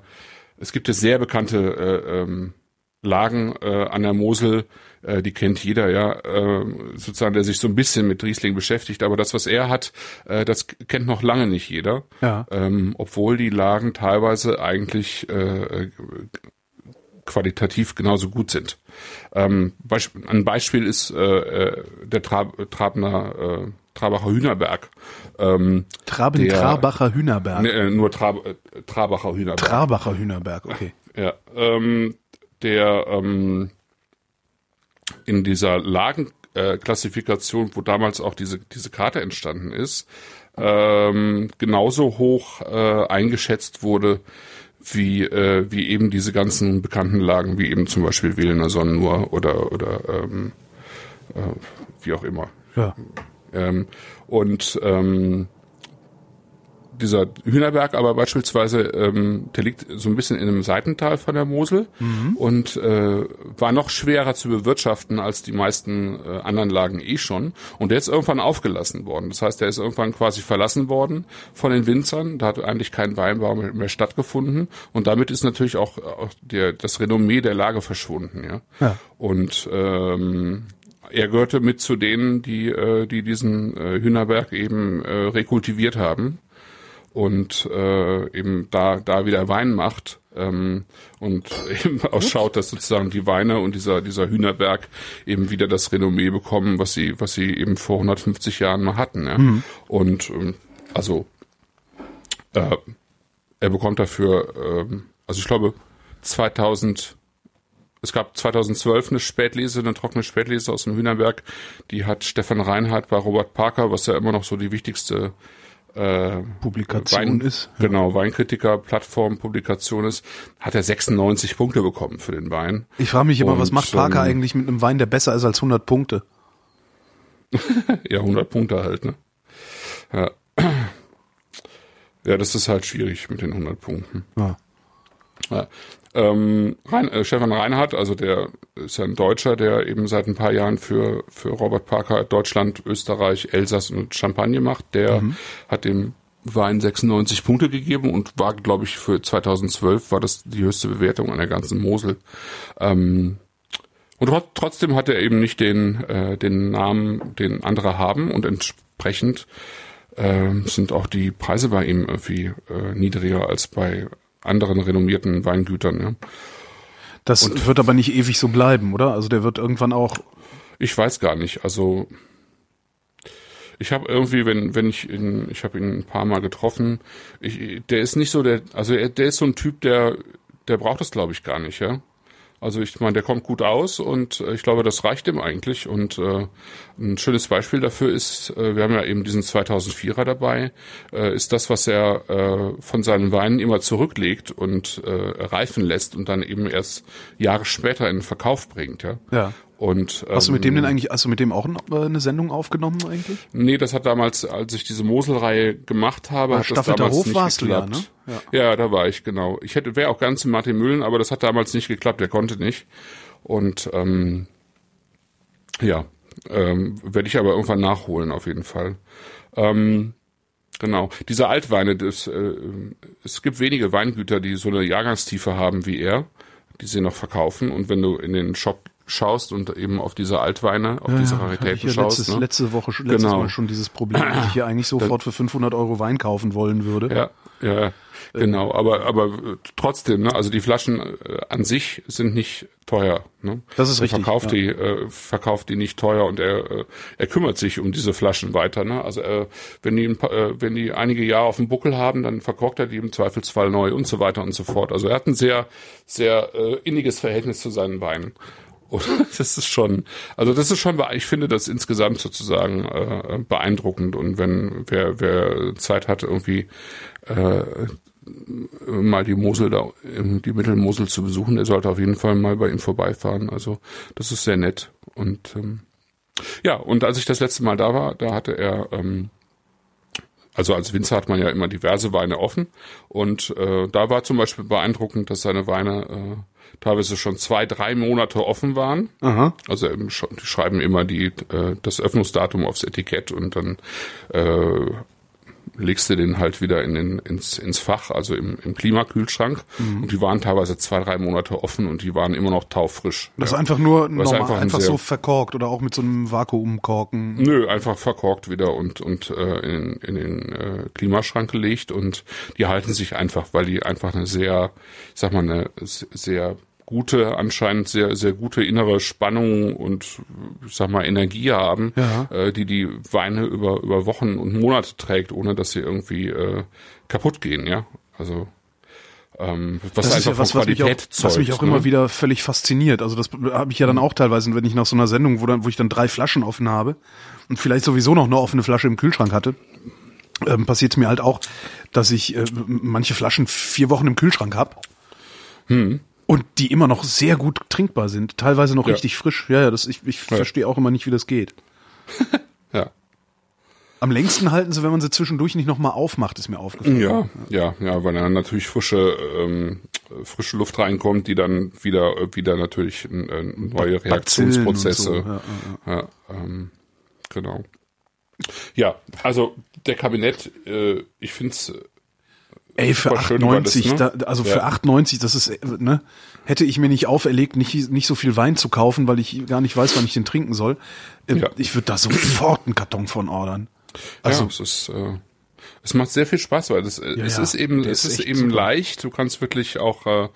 Speaker 3: es gibt ja sehr bekannte äh, ähm, Lagen äh, an der Mosel, äh, die kennt jeder, ja, äh, sozusagen, der sich so ein bisschen mit Riesling beschäftigt. Aber das, was er hat, äh, das kennt noch lange nicht jeder.
Speaker 2: Ja.
Speaker 3: Ähm, obwohl die Lagen teilweise eigentlich äh, qualitativ genauso gut sind. Ähm, Beisp ein Beispiel ist äh, äh der Tra Trabner äh, Trabacher Hühnerberg.
Speaker 2: Ähm, Traben der, Trabacher Hühnerberg.
Speaker 3: Ne, nur Tra äh, Trabacher Hühnerberg.
Speaker 2: Trabacher Hühnerberg, okay.
Speaker 3: Ja, ähm, der ähm, in dieser Lagenklassifikation, äh, wo damals auch diese diese Karte entstanden ist, ähm, genauso hoch äh, eingeschätzt wurde wie äh, wie eben diese ganzen bekannten Lagen, wie eben zum Beispiel Wählener Sonnenuhr oder oder ähm, äh, wie auch immer.
Speaker 2: Ja.
Speaker 3: Ähm, und ähm, dieser Hühnerberg aber beispielsweise, ähm, der liegt so ein bisschen in einem Seitental von der Mosel mhm. und äh, war noch schwerer zu bewirtschaften als die meisten äh, anderen Lagen eh schon. Und der ist irgendwann aufgelassen worden. Das heißt, der ist irgendwann quasi verlassen worden von den Winzern. Da hat eigentlich kein Weinbau mehr stattgefunden. Und damit ist natürlich auch, auch der, das Renommee der Lage verschwunden. Ja.
Speaker 2: ja.
Speaker 3: Und ähm, er gehörte mit zu denen, die, äh, die diesen äh, Hühnerberg eben äh, rekultiviert haben und äh, eben da, da wieder Wein macht ähm, und eben ausschaut, dass sozusagen die Weine und dieser, dieser Hühnerberg eben wieder das Renommee bekommen, was sie, was sie eben vor 150 Jahren mal hatten. Ja? Mhm. Und ähm, also äh, er bekommt dafür, ähm, also ich glaube 2000 es gab 2012 eine Spätlese, eine trockene Spätlese aus dem Hühnerberg. Die hat Stefan Reinhardt bei Robert Parker, was ja immer noch so die wichtigste
Speaker 2: äh, Publikation Wein, ist.
Speaker 3: Ja. Genau, Weinkritiker-Plattform, Publikation ist, hat er 96 Punkte bekommen für den Wein.
Speaker 2: Ich frage mich immer, Und, was macht Parker ähm, eigentlich mit einem Wein, der besser ist als 100 Punkte?
Speaker 3: ja, 100 Punkte halt, ne? Ja. ja, das ist halt schwierig mit den 100 Punkten.
Speaker 2: Ja.
Speaker 3: ja. Ähm, Rein, äh, Stefan Reinhardt, also der ist ja ein Deutscher, der eben seit ein paar Jahren für, für Robert Parker Deutschland, Österreich, Elsass und Champagne macht. Der mhm. hat dem Wein 96 Punkte gegeben und war, glaube ich, für 2012 war das die höchste Bewertung an der ganzen Mosel. Ähm, und trotzdem hat er eben nicht den, äh, den Namen, den andere haben und entsprechend äh, sind auch die Preise bei ihm irgendwie äh, niedriger als bei anderen renommierten Weingütern. Ja.
Speaker 2: Das
Speaker 3: Und-
Speaker 2: wird aber nicht ewig so bleiben, oder? Also der wird irgendwann auch.
Speaker 3: Ich weiß gar nicht. Also ich habe irgendwie, wenn wenn ich ihn, ich habe ihn ein paar Mal getroffen. Ich, der ist nicht so der, also er, der ist so ein Typ, der der braucht das, glaube ich, gar nicht, ja. Also ich meine, der kommt gut aus und äh, ich glaube, das reicht ihm eigentlich. Und äh, ein schönes Beispiel dafür ist, äh, wir haben ja eben diesen 2004er dabei, äh, ist das, was er äh, von seinen Weinen immer zurücklegt und äh, reifen lässt und dann eben erst Jahre später in den Verkauf bringt, ja.
Speaker 2: Ja.
Speaker 3: Und,
Speaker 2: Hast du mit dem
Speaker 3: ähm,
Speaker 2: denn eigentlich, hast du mit dem auch äh, eine Sendung aufgenommen eigentlich?
Speaker 3: Nee, das hat damals, als ich diese Mosel-Reihe gemacht habe,
Speaker 2: Ah,
Speaker 3: hat das
Speaker 2: Staffelter
Speaker 3: damals
Speaker 2: Hof
Speaker 3: nicht
Speaker 2: warst du ja,
Speaker 3: geklappt.
Speaker 2: ne?
Speaker 3: Ja. da war ich, genau. Ich hätte, wäre auch ganz in Martin Mühlen, aber das hat damals nicht geklappt, der konnte nicht. Und ähm, ja, ähm, werde ich aber irgendwann nachholen, auf jeden Fall. Ähm, Genau. Diese Altweine, das, äh, es gibt wenige Weingüter, die so eine Jahrgangstiefe haben wie er, die sie noch verkaufen. Und wenn du in den Shop schaust und eben auf diese Altweine, auf diese
Speaker 2: hatte
Speaker 3: Raritäten
Speaker 2: ich ja
Speaker 3: schaust,
Speaker 2: letztes,
Speaker 3: ne?
Speaker 2: letzte Woche schon- letztes
Speaker 3: Genau.
Speaker 2: Mal schon dieses Problem, dass ich hier eigentlich sofort für 500 Euro Wein kaufen wollen würde.
Speaker 3: Ja, ja, genau. Aber aber äh, trotzdem, ne? Also die Flaschen äh, an sich sind nicht teuer. Ne?
Speaker 2: Das ist
Speaker 3: er
Speaker 2: richtig,
Speaker 3: Verkauft
Speaker 2: ja.
Speaker 3: die, äh, verkauft die nicht teuer und er äh, er kümmert sich um diese Flaschen weiter. Ne? Also äh, wenn die ein paar, äh, wenn die einige Jahre auf dem Buckel haben, dann verkorkt er die im Zweifelsfall neu und so weiter und so fort. Also er hat ein sehr sehr äh, inniges Verhältnis zu seinen Weinen. Und das ist schon, also das ist schon, ich finde das insgesamt sozusagen äh, beeindruckend. Und wenn wer, wer Zeit hat, irgendwie äh, mal die Mosel da, die Mittelmosel zu besuchen, der sollte auf jeden Fall mal bei ihm vorbeifahren. Also das ist sehr nett. Und ähm, ja, und als ich das letzte Mal da war, da hatte er ähm, also als Winzer hat man ja immer diverse Weine offen und äh, da war zum Beispiel beeindruckend, dass seine Weine äh, teilweise schon zwei, drei Monate offen waren.
Speaker 2: Aha.
Speaker 3: Also ähm, sch- die schreiben immer die äh, das Öffnungsdatum aufs Etikett und dann äh, legst du den halt wieder in den, ins, ins Fach, also im, im Klimakühlschrank.
Speaker 2: Mhm.
Speaker 3: Und die waren teilweise zwei, drei Monate offen und die waren immer noch taufrisch.
Speaker 2: Das ist
Speaker 3: ja.
Speaker 2: einfach nur normal,
Speaker 3: einfach
Speaker 2: einfach, so verkorkt oder auch mit so einem Vakuumkorken.
Speaker 3: Nö, einfach verkorkt wieder und, und äh, in, in den äh, Klimaschrank gelegt und die halten sich einfach, weil die einfach eine sehr, ich sag mal, eine sehr gute, anscheinend sehr, sehr gute innere Spannung und ich sag mal Energie haben,
Speaker 2: Ja.
Speaker 3: äh, die die Weine über, über Wochen und Monate trägt, ohne dass sie irgendwie äh, kaputt gehen, ja. Also ähm, was
Speaker 2: Das ist ja was, was mich, auch,
Speaker 3: zeugt.
Speaker 2: was mich auch
Speaker 3: ne?
Speaker 2: immer wieder völlig fasziniert. Also das habe ich ja dann auch teilweise, wenn ich nach so einer Sendung, wo, dann, wo ich dann drei Flaschen offen habe und vielleicht sowieso noch eine offene Flasche im Kühlschrank hatte, ähm, passiert es mir halt auch, dass ich äh, manche Flaschen vier Wochen im Kühlschrank habe
Speaker 3: Hm.
Speaker 2: Und die immer noch sehr gut trinkbar sind, teilweise noch
Speaker 3: Ja.
Speaker 2: richtig frisch. Ja, ja, das, ich, ich verstehe auch immer nicht, wie das geht.
Speaker 3: Ja.
Speaker 2: Am längsten halten sie, wenn man sie zwischendurch nicht nochmal aufmacht, ist mir aufgefallen.
Speaker 3: Ja, ja, ja, weil dann natürlich frische, ähm, frische Luft reinkommt, die dann wieder, wieder natürlich äh, neue Reaktionsprozesse.
Speaker 2: so, ja,
Speaker 3: ja, ähm, genau. Ja, also der Kabinett, äh, ich finde es
Speaker 2: Ey, für
Speaker 3: Super schön war das,
Speaker 2: 98,
Speaker 3: ne?
Speaker 2: da, also
Speaker 3: Ja.
Speaker 2: für 98, das ist, ne, hätte ich mir nicht auferlegt, nicht, nicht so viel Wein zu kaufen, weil ich gar nicht weiß, wann ich den trinken soll. Ähm,
Speaker 3: Ja.
Speaker 2: Ich würde da sofort einen Karton von ordern.
Speaker 3: Also,
Speaker 2: Also,
Speaker 3: ja, es ist, äh, es macht sehr viel Spaß, weil das, äh, es
Speaker 2: ja,
Speaker 3: ist eben, es
Speaker 2: ist
Speaker 3: ist eben
Speaker 2: super.
Speaker 3: leicht. Du kannst wirklich auch, äh,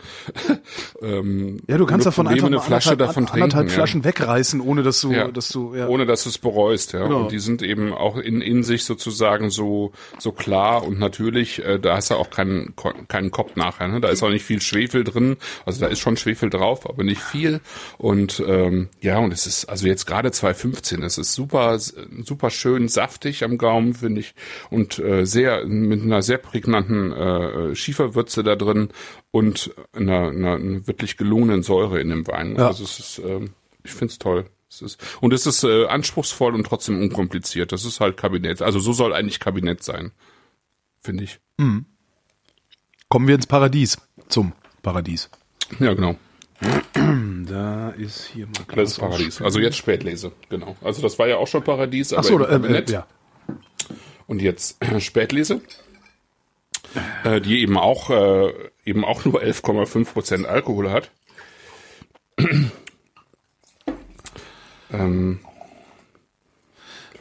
Speaker 3: ähm,
Speaker 2: ja, du kannst davon
Speaker 3: Probleme
Speaker 2: einfach
Speaker 3: eine Flasche davon trinken.
Speaker 2: anderthalb
Speaker 3: ja.
Speaker 2: Flaschen wegreißen, ohne dass du,
Speaker 3: Ja.
Speaker 2: dass du, ja.
Speaker 3: ohne dass du es bereust, ja.
Speaker 2: Genau.
Speaker 3: Und die sind eben auch in, in sich sozusagen so so klar und natürlich, äh, da hast du auch keinen keinen Kopf nachher. Ne? Da ist auch nicht viel Schwefel drin, also da ist schon Schwefel drauf, aber nicht viel. Und ähm, ja, und es ist also jetzt gerade 2015, es ist super super schön saftig am Gaumen finde ich und äh, sehr mit einer sehr prägnanten äh, Schieferwürze da drin und einer, einer, einer wirklich gelungenen Säure in dem Wein.
Speaker 2: Ja.
Speaker 3: Also es ist, ähm, ich finde es toll. Es ist, und es ist äh, anspruchsvoll und trotzdem unkompliziert. Das ist halt Kabinett. Also so soll eigentlich Kabinett sein, finde ich.
Speaker 2: Kommen wir ins Paradies. Zum Paradies.
Speaker 3: Ja, genau.
Speaker 2: Da ist hier mal
Speaker 3: Das ist Paradies. Also jetzt Spätlese, genau. Also das war ja auch schon Paradies, aber
Speaker 2: Achso,
Speaker 3: im
Speaker 2: äh, äh, ja.
Speaker 3: Und jetzt Spätlese, äh, die eben auch äh, eben auch nur 11,5 Prozent Alkohol hat. ähm,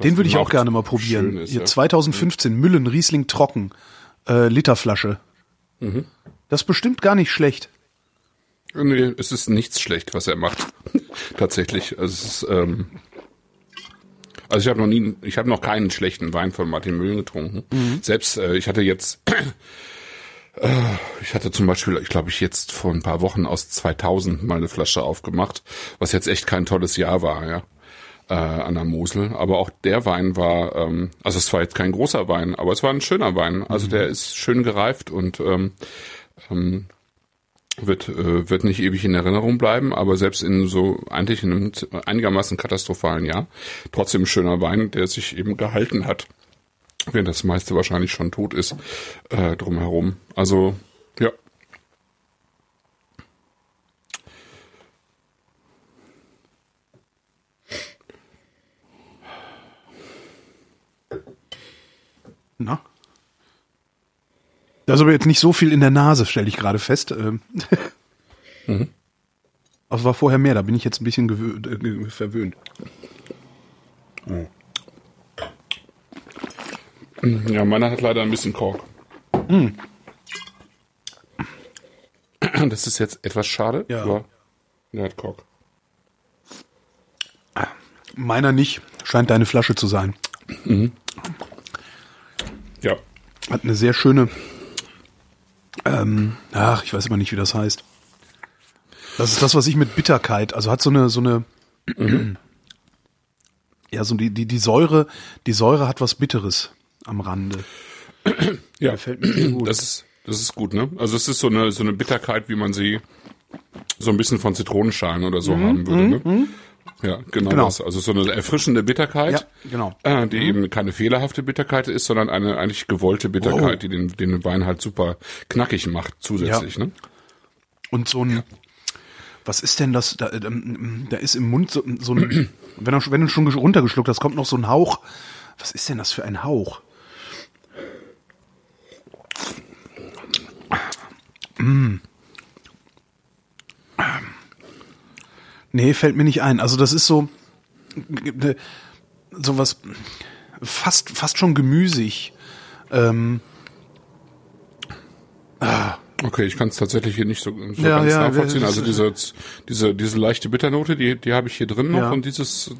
Speaker 2: Den würde ich auch gerne mal probieren.
Speaker 3: ist,
Speaker 2: Hier
Speaker 3: ja.
Speaker 2: 2015 Müllen Riesling trocken, äh, Literflasche.
Speaker 3: Mhm.
Speaker 2: Das ist bestimmt gar nicht schlecht.
Speaker 3: Nee, es ist nichts schlecht, was er macht. Tatsächlich. Also es ist, ähm, also ich habe noch nie, ich habe noch keinen schlechten Wein von Martin Mühlen getrunken. Selbst, äh, ich hatte jetzt, äh, ich hatte zum Beispiel, ich glaube, ich jetzt vor ein paar Wochen aus 2000 mal eine Flasche aufgemacht, was jetzt echt kein tolles Jahr war, ja, äh, an der Mosel. Aber auch der Wein war, ähm, also es war jetzt kein großer Wein, aber es war ein schöner Wein. Also der ist schön gereift und ähm, ähm, wird, äh, wird nicht ewig in Erinnerung bleiben, aber selbst in so eigentlich in einem einigermaßen katastrophalen Jahr trotzdem ein schöner Wein, der sich eben gehalten hat, während das meiste wahrscheinlich schon tot ist äh, drumherum. Also ja,
Speaker 2: Na? Da ist aber jetzt nicht so viel in der Nase, stelle ich gerade fest. Ähm. Aber es war vorher mehr, da bin ich jetzt ein bisschen äh, verwöhnt.
Speaker 3: ja, meiner hat leider ein bisschen Kork. Das ist jetzt etwas schade,
Speaker 2: Ja.
Speaker 3: aber der hat Kork.
Speaker 2: Meiner nicht, scheint deine Flasche zu sein.
Speaker 3: Ja,
Speaker 2: Hat eine sehr schöne, ähm, ach, ich weiß immer nicht, wie das heißt. Das ist das, was ich mit Bitterkeit, also hat so eine, so eine, ja, so die, die, die Säure, die Säure hat was Bitteres am Rande.
Speaker 3: ja,
Speaker 2: Gefällt mir gut.
Speaker 3: das ist das ist gut, ne? Also es ist so eine so eine Bitterkeit, wie man sie so ein bisschen von Zitronenschalen oder so haben würde, ne? Ja, genau,
Speaker 2: Genau.
Speaker 3: das. Also so eine erfrischende Bitterkeit,
Speaker 2: Ja, genau.
Speaker 3: äh, die eben keine fehlerhafte Bitterkeit ist, sondern eine eigentlich gewollte Bitterkeit, die den, den Wein halt super knackig macht zusätzlich, ne?
Speaker 2: Und so ein, was ist denn das? Da, ähm, da ist im Mund so, so ein, wenn du, wenn du schon runtergeschluckt hast, kommt noch so ein Hauch. Was ist denn das für ein Hauch? Mm. Nee, fällt mir nicht ein. Also das ist so, sowas fast, fast schon gemüsig. Ähm,
Speaker 3: Okay, ich kann es tatsächlich hier nicht so, so
Speaker 2: Ja,
Speaker 3: ganz
Speaker 2: ja,
Speaker 3: nachvollziehen. Also diese, diese, diese leichte Bitternote, die, die habe ich hier drin noch
Speaker 2: Ja.
Speaker 3: und dieses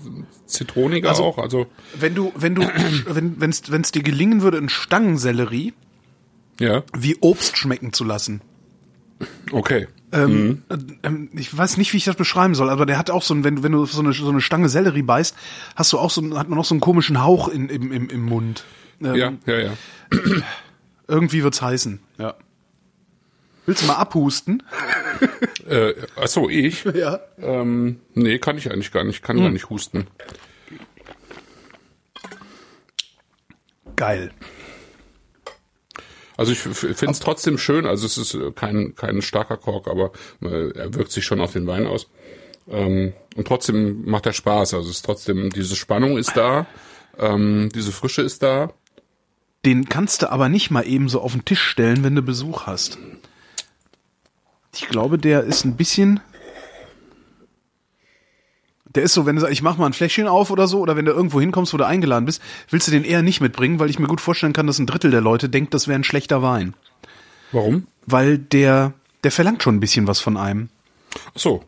Speaker 3: Zitronige
Speaker 2: Also-
Speaker 3: auch. Also
Speaker 2: Wenn du, wenn du, wenn wenn's, wenn's dir gelingen würde, einen Stangensellerie
Speaker 3: ja,
Speaker 2: wie Obst schmecken zu lassen.
Speaker 3: okay.
Speaker 2: Ähm, ähm, ich weiß nicht, wie ich das beschreiben soll, aber der hat auch so ein, wenn du, wenn du so eine, so eine Stange Sellerie beißt, hast du auch so, hat man auch so einen komischen Hauch in, im, im, im Mund. Ähm,
Speaker 3: Ja, ja, ja.
Speaker 2: Irgendwie wird's heißen, ja. Willst du mal abhusten?
Speaker 3: Äh, achso, ich?
Speaker 2: Ja.
Speaker 3: Ähm, nee, kann ich eigentlich gar nicht. Kann
Speaker 2: Hm.
Speaker 3: gar nicht husten.
Speaker 2: Geil.
Speaker 3: Also ich finde es trotzdem schön. Also es ist äh, kein, kein starker Kork, aber äh, er wirkt sich schon auf den Wein aus. Ähm, und trotzdem macht er Spaß. Also es ist trotzdem, diese Spannung ist da. Ähm, diese Frische ist da.
Speaker 2: Den kannst du aber nicht mal eben so auf den Tisch stellen, wenn du Besuch hast. Ich glaube, der ist ein bisschen. Der ist so, wenn du sagst, ich mach mal ein Fläschchen auf oder so, oder wenn du irgendwo hinkommst, wo du eingeladen bist, willst du den eher nicht mitbringen, weil ich mir gut vorstellen kann, dass ein Drittel der Leute denkt, das wäre ein schlechter Wein.
Speaker 3: Warum?
Speaker 2: Weil der, der verlangt schon ein bisschen was von einem.
Speaker 3: Achso.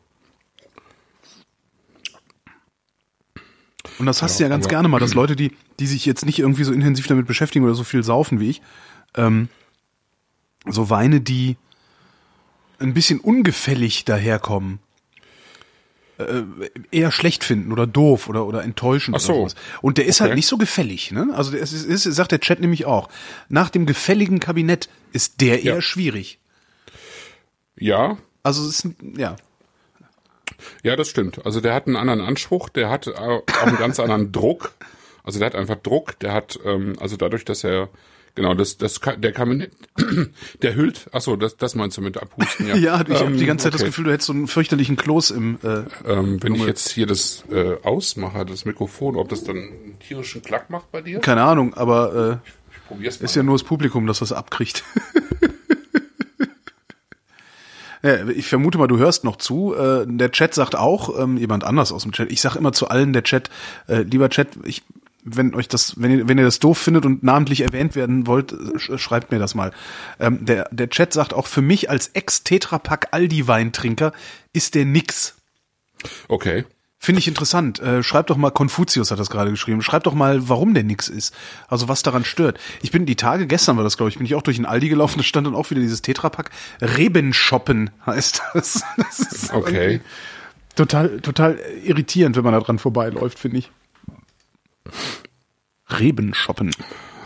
Speaker 2: Und das hast du ja ganz gerne mal, dass Leute, die, die sich jetzt nicht irgendwie so intensiv damit beschäftigen oder so viel saufen wie ich, ähm, so Weine, die ein bisschen ungefällig daherkommen, äh, eher schlecht finden oder doof oder, oder enttäuschend.
Speaker 3: Ach so.
Speaker 2: Oder sowas. Und der ist halt
Speaker 3: Okay.
Speaker 2: nicht so gefällig, ne? Also der ist, ist, sagt der Chat nämlich auch. Nach dem gefälligen Kabinett ist der eher
Speaker 3: Ja.
Speaker 2: schwierig.
Speaker 3: Ja,
Speaker 2: Also es ist, ein- ja.
Speaker 3: ja, das stimmt. Also der hat einen anderen Anspruch, der hat auch einen ganz anderen Druck. Also der hat einfach Druck, der hat, ähm, also dadurch, dass er, genau, das, das, der Kabinett, der hüllt, achso, das, das meinst du mit Abhusten, ja.
Speaker 2: Ja, ich habe
Speaker 3: Ähm,
Speaker 2: die ganze Zeit das
Speaker 3: okay.
Speaker 2: Gefühl, du hättest so einen fürchterlichen Kloß im, äh,
Speaker 3: Ähm, wenn ich jetzt hier das äh, ausmache, das Mikrofon, ob das dann einen tierischen Klack macht bei dir?
Speaker 2: keine Ahnung, aber äh,
Speaker 3: Ich probier's mal.
Speaker 2: Ist ja nur das Publikum, das das abkriegt. ja, ich vermute mal, du hörst noch zu. Äh, der Chat sagt auch, ähm, jemand anders aus dem Chat, ich sag immer zu allen der Chat, äh, lieber Chat, ich wenn euch das, wenn ihr, wenn ihr das doof findet und namentlich erwähnt werden wollt, sch schreibt mir das mal. Ähm, der, der Chat sagt auch, für mich als Ex-Tetrapack Aldi-Weintrinker ist der nix.
Speaker 3: Okay.
Speaker 2: Finde ich interessant. Äh, schreibt doch mal, Konfuzius hat das gerade geschrieben. Schreibt doch mal, warum der nix ist. Also was daran stört. Ich bin die Tage, gestern war das, glaube ich, bin ich auch durch den Aldi gelaufen, da stand dann auch wieder dieses Tetrapack. Rebenshoppen heißt das. das ist
Speaker 3: Okay.
Speaker 2: Total, total irritierend, wenn man da dran vorbeiläuft, finde ich. Rebenshoppen.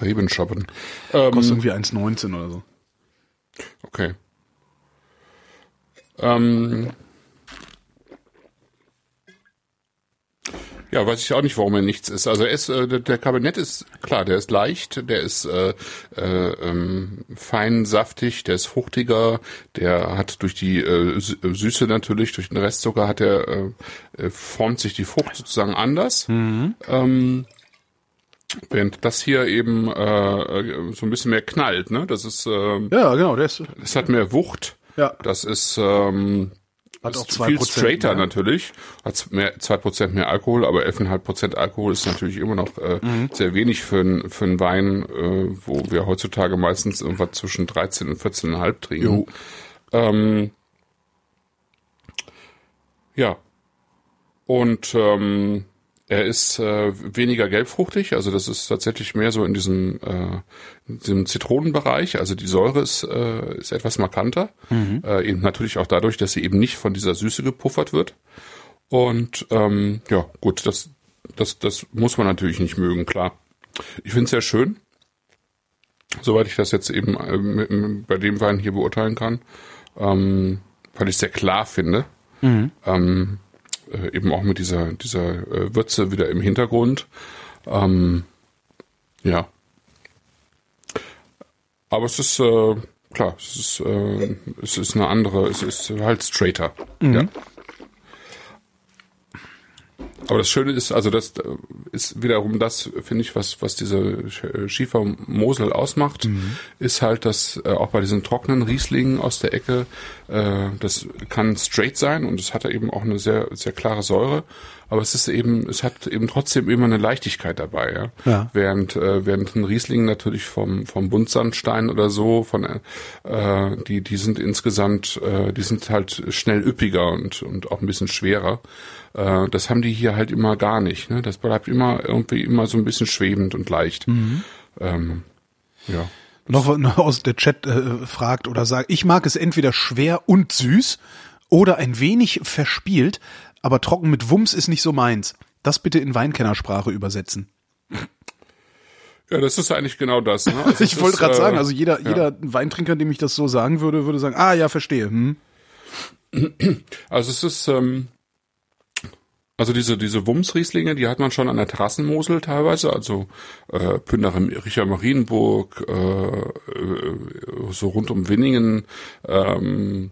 Speaker 3: Rebenshoppen.
Speaker 2: Kostet irgendwie 1,19 oder so.
Speaker 3: Okay. Ähm, ja, weiß ich auch nicht, warum er nichts ist. Also er ist, äh, der, Kabinett ist klar, der ist leicht, der ist äh, äh, ähm, fein saftig, der ist fruchtiger, der hat durch die äh, Sü- Süße natürlich, durch den Restzucker hat er äh, äh, formt sich die Frucht sozusagen anders. Ähm, während das hier eben äh, so ein bisschen mehr knallt, ne? Das ist, ähm,
Speaker 2: Ja, genau, ist,
Speaker 3: es hat mehr Wucht.
Speaker 2: Ja.
Speaker 3: Das ist, ähm,
Speaker 2: Hat auch zwei
Speaker 3: viel straighter
Speaker 2: mehr.
Speaker 3: natürlich. Hat mehr, zwei Prozent mehr Alkohol, aber 11,5 Prozent Alkohol ist natürlich immer noch äh,
Speaker 2: Mhm.
Speaker 3: sehr wenig für, ein- für einen Wein, äh, wo wir heutzutage meistens irgendwas zwischen 13 und 14,5 trinken.
Speaker 2: Jo.
Speaker 3: Ähm, ja. Und ähm, er ist äh, weniger gelbfruchtig, also das ist tatsächlich mehr so in diesem, äh, in diesem Zitronenbereich. Also die Säure ist, äh, ist etwas markanter. Äh, eben natürlich auch dadurch, dass sie eben nicht von dieser Süße gepuffert wird. Und ähm, ja, gut, das, das, das muss man natürlich nicht mögen, klar. Ich finde es sehr schön, soweit ich das jetzt eben äh, mit- mit- bei dem Wein hier beurteilen kann, ähm, weil ich es sehr klar finde. Ähm, äh, eben auch mit dieser, dieser äh, Würze wieder im Hintergrund. Ähm, ja. Aber es ist, äh, klar, es ist, äh, es ist eine andere, es ist halt straighter. Ja. Aber das Schöne ist, also das äh, ist wiederum das, finde ich, was, was diese Sch- Schiefer Mosel ausmacht, ist halt, dass äh, auch bei diesen trockenen Rieslingen aus der Ecke, äh, das kann straight sein und es hat eben auch eine sehr, sehr klare Säure, aber es ist eben, es hat eben trotzdem immer eine Leichtigkeit dabei, ja.
Speaker 2: Ja.
Speaker 3: Während, äh, während ein Riesling natürlich vom, vom Buntsandstein oder so, von, äh, die, die sind insgesamt, äh, die sind halt schnell üppiger und, und auch ein bisschen schwerer. Äh, das haben die hier halt immer gar nicht, ne? Das bleibt immer irgendwie immer so ein bisschen schwebend und leicht. Ähm, ja.
Speaker 2: noch, noch aus der Chat äh, fragt oder sagt, ich mag es entweder schwer und süß oder ein wenig verspielt, aber trocken mit Wumms ist nicht so meins. Das bitte in Weinkennersprache übersetzen.
Speaker 3: Ja, das ist eigentlich genau das. Ne? Also
Speaker 2: Ich wollte gerade
Speaker 3: äh,
Speaker 2: sagen, also jeder,
Speaker 3: ja.
Speaker 2: jeder Weintrinker, dem ich das so sagen würde, würde sagen, ah ja, verstehe. Hm.
Speaker 3: Also es ist, ähm, also diese, diese Wumms-Rieslinge, die hat man schon an der Terrassenmosel teilweise, also äh, Pünderich Marienburg, äh, äh, so rund um Winningen, ähm,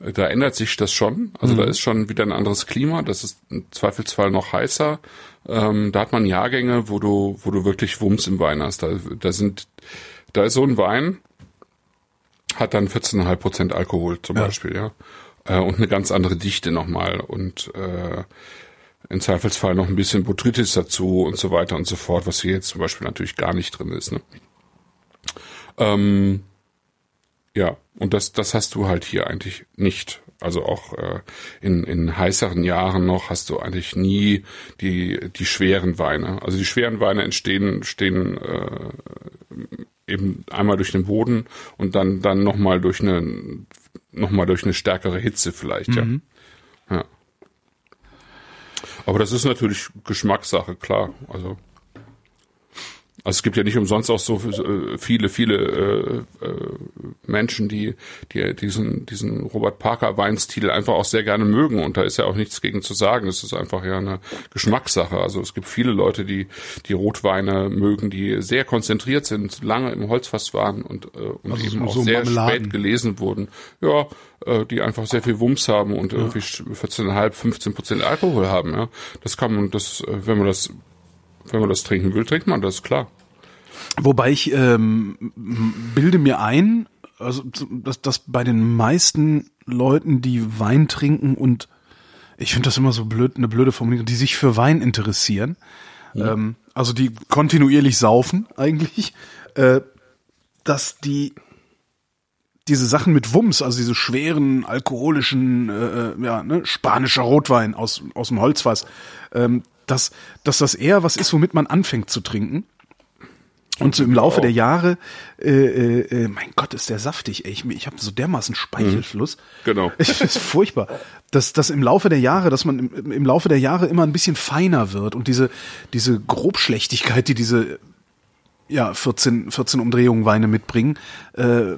Speaker 3: da ändert sich das schon. Also da ist schon wieder ein anderes Klima. Das ist im Zweifelsfall noch heißer. Ähm, da hat man Jahrgänge, wo du, wo du wirklich Wumms im Wein hast. Da, da sind, da ist so ein Wein, hat dann 14,5 Prozent Alkohol zum Beispiel, ja. Äh, und eine ganz andere Dichte nochmal und äh, im Zweifelsfall noch ein bisschen Botrytis dazu und so weiter und so fort, was hier jetzt zum Beispiel natürlich gar nicht drin ist. Ne? Ähm, ja, und das, das hast du halt hier eigentlich nicht. Also auch äh, in, in heißeren Jahren noch hast du eigentlich nie die, die schweren Weine. Also die schweren Weine entstehen, stehen äh, eben einmal durch den Boden und dann, dann nochmal durch eine, noch mal durch eine stärkere Hitze vielleicht, ja. ja. Aber das ist natürlich Geschmackssache, klar. Also, also es gibt ja nicht umsonst auch so äh, viele, viele äh, äh, Menschen, die, die diesen, diesen Robert Parker Weinstil einfach auch sehr gerne mögen und da ist ja auch nichts gegen zu sagen. Es ist einfach ja eine Geschmackssache. Also es gibt viele Leute, die die Rotweine mögen, die sehr konzentriert sind, lange im Holzfass waren und, äh, und
Speaker 2: Also
Speaker 3: eben
Speaker 2: so-
Speaker 3: auch sehr
Speaker 2: Marmeladen.
Speaker 3: spät gelesen wurden. Ja, äh, die einfach sehr viel Wumms haben und irgendwie 14,5, 15 Prozent Alkohol haben. Ja, das kann man, das, äh, wenn man das wenn man das trinken will, trinkt man das, klar.
Speaker 2: Wobei ich ähm, bilde mir ein, also dass, dass bei den meisten Leuten, die Wein trinken und ich finde das immer so blöd, eine blöde Formulierung, die sich für Wein interessieren, ähm, also die kontinuierlich saufen eigentlich, äh, dass die diese Sachen mit Wumms, also diese schweren alkoholischen, äh, äh, ja, ne, spanischer Rotwein aus, aus dem Holzfass, ähm, dass, dass das eher was ist, womit man anfängt zu trinken. Und so im Laufe der Jahre, äh, äh, äh, mein Gott, ist der saftig, ey. Ich, ich habe so dermaßen Speichelfluss.
Speaker 3: Genau.
Speaker 2: Das ist furchtbar. Dass, dass im Laufe der Jahre, dass man im, im Laufe der Jahre immer ein bisschen feiner wird und diese, diese Grobschlechtigkeit, die diese ja, 14, 14 Umdrehungen Weine mitbringen, äh,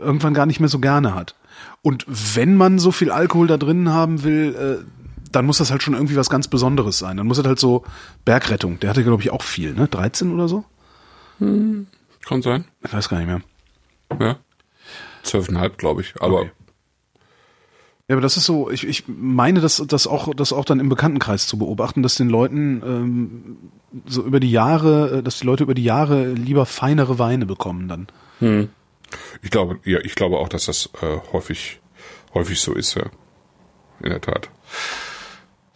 Speaker 2: irgendwann gar nicht mehr so gerne hat. Und wenn man so viel Alkohol da drin haben will, äh, dann muss das halt schon irgendwie was ganz Besonderes sein. Dann muss es halt so Bergrettung. Der hatte, glaube ich, auch viel, ne? 13 oder so?
Speaker 3: Hm, kann sein.
Speaker 2: Ich weiß gar nicht mehr.
Speaker 3: Ja. Zwölfeinhalb, glaube ich. Aber
Speaker 2: Okay. Ja, aber das ist so, ich, ich meine, das, das, auch, das auch dann im Bekanntenkreis zu beobachten, dass den Leuten ähm, so über die Jahre, äh, dass die Leute über die Jahre lieber feinere Weine bekommen dann.
Speaker 3: ich glaube, ja, ich glaube auch, dass das äh, häufig, häufig so ist, ja. In der Tat.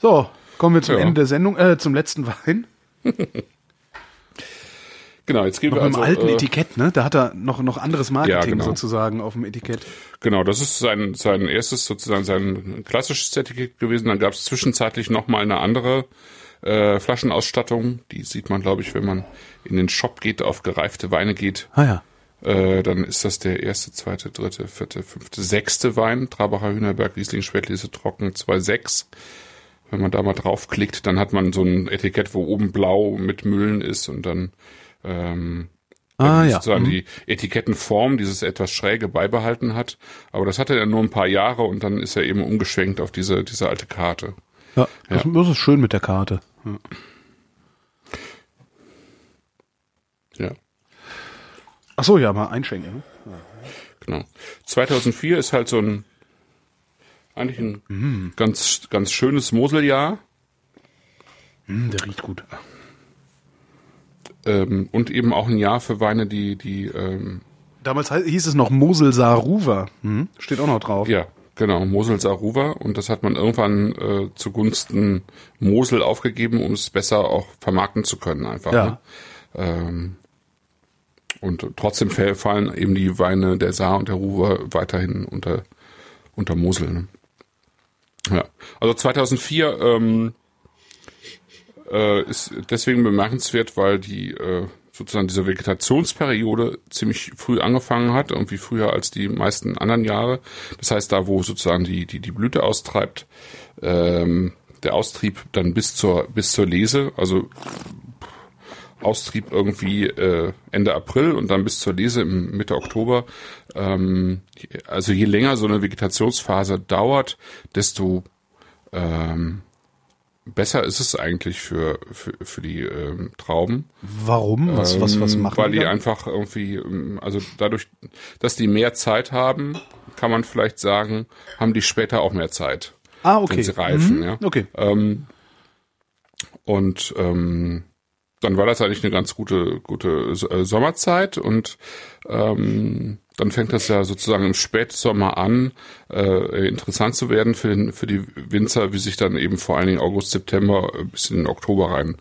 Speaker 2: So, kommen wir zum
Speaker 3: Ja.
Speaker 2: Ende der Sendung, äh, zum letzten Wein.
Speaker 3: Genau, jetzt gehen
Speaker 2: Noch
Speaker 3: wir
Speaker 2: mit dem
Speaker 3: also,
Speaker 2: alten
Speaker 3: äh,
Speaker 2: Etikett, ne? Da hat er noch, noch anderes Marketing
Speaker 3: Ja, genau.
Speaker 2: sozusagen auf dem Etikett.
Speaker 3: Genau, das ist sein, sein erstes, sozusagen sein klassisches Etikett gewesen. Dann gab es zwischenzeitlich nochmal eine andere äh, Flaschenausstattung. Die sieht man, glaube ich, wenn man in den Shop geht, auf gereifte Weine geht.
Speaker 2: Ah ja.
Speaker 3: Äh, dann ist das der erste, zweite, dritte, vierte, fünfte, sechste Wein. Trabacher Hühnerberg, Riesling, Spätlese, Trocken 2,6. Wenn man da mal draufklickt, dann hat man so ein Etikett, wo oben blau mit Müllen ist und dann ähm,
Speaker 2: Ah ja.
Speaker 3: sozusagen
Speaker 2: Mhm.
Speaker 3: die Etikettenform, dieses etwas schräge beibehalten hat. Aber das hatte er nur ein paar Jahre und dann ist er eben umgeschwenkt auf diese, diese alte Karte.
Speaker 2: Ja, das, das ist schön mit der Karte. Ja.
Speaker 3: Ja,
Speaker 2: Ach so, ja, mal einschenken. Ne?
Speaker 3: genau. 2004 ist halt so ein, eigentlich ein
Speaker 2: Mhm.
Speaker 3: ganz, ganz schönes Moseljahr.
Speaker 2: Hm, der riecht gut.
Speaker 3: Ähm, und eben auch ein Jahr für Weine, die, die, ähm,
Speaker 2: Damals hieß es noch Mosel Saruva. Hm? Steht auch noch drauf.
Speaker 3: ja, genau, Mosel Saruwa. Und das hat man irgendwann äh, zugunsten Mosel aufgegeben, um es besser auch vermarkten zu können, einfach.
Speaker 2: Ja.
Speaker 3: Ne? Ähm, und trotzdem fallen eben die Weine der Saar und der Ruwer weiterhin unter, unter Mosel. Ne? Ja, also 2004 ähm, äh, ist deswegen bemerkenswert, weil die äh, sozusagen diese Vegetationsperiode ziemlich früh angefangen hat, irgendwie früher als die meisten anderen Jahre. Das heißt, da wo sozusagen die die die Blüte austreibt, ähm, der Austrieb dann bis zur bis zur Lese, also Austrieb irgendwie äh, Ende April und dann bis zur Lese im Mitte Oktober. Ähm, also je länger so eine Vegetationsphase dauert, desto ähm, besser ist es eigentlich für, für, für die ähm, Trauben.
Speaker 2: Warum? Was, was, was
Speaker 3: Ähm,
Speaker 2: machen
Speaker 3: Weil die
Speaker 2: dann?
Speaker 3: einfach irgendwie, ähm, also dadurch, dass die mehr Zeit haben, kann man vielleicht sagen, haben die später auch mehr Zeit,
Speaker 2: Ah, okay.
Speaker 3: wenn sie reifen.
Speaker 2: Mhm.
Speaker 3: Ja.
Speaker 2: Okay.
Speaker 3: Ähm, und ähm, dann war das eigentlich eine ganz gute, gute äh, Sommerzeit und ähm, dann fängt das ja sozusagen im Spätsommer an, äh, interessant zu werden für, den, für die Winzer, wie sich dann eben vor allen Dingen August, September äh, bis in den Oktober rein